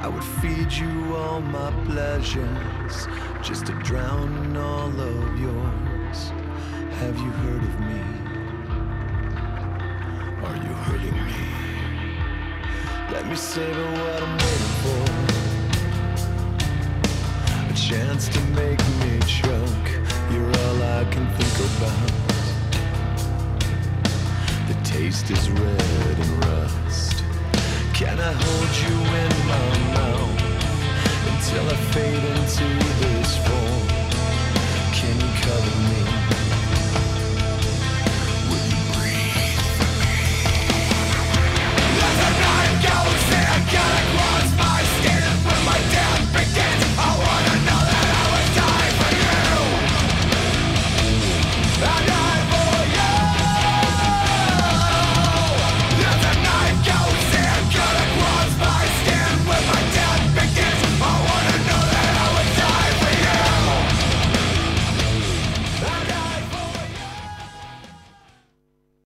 [SPEAKER 17] I would feed you all my pleasures just to drown all of yours. Have you heard of me? Are you hurting me? Let me savor what I'm waiting for. A chance to make me choke. You're all I can think about. The taste is red and rust. Can I hold you in my mouth until I fade into this form? Can you cover me?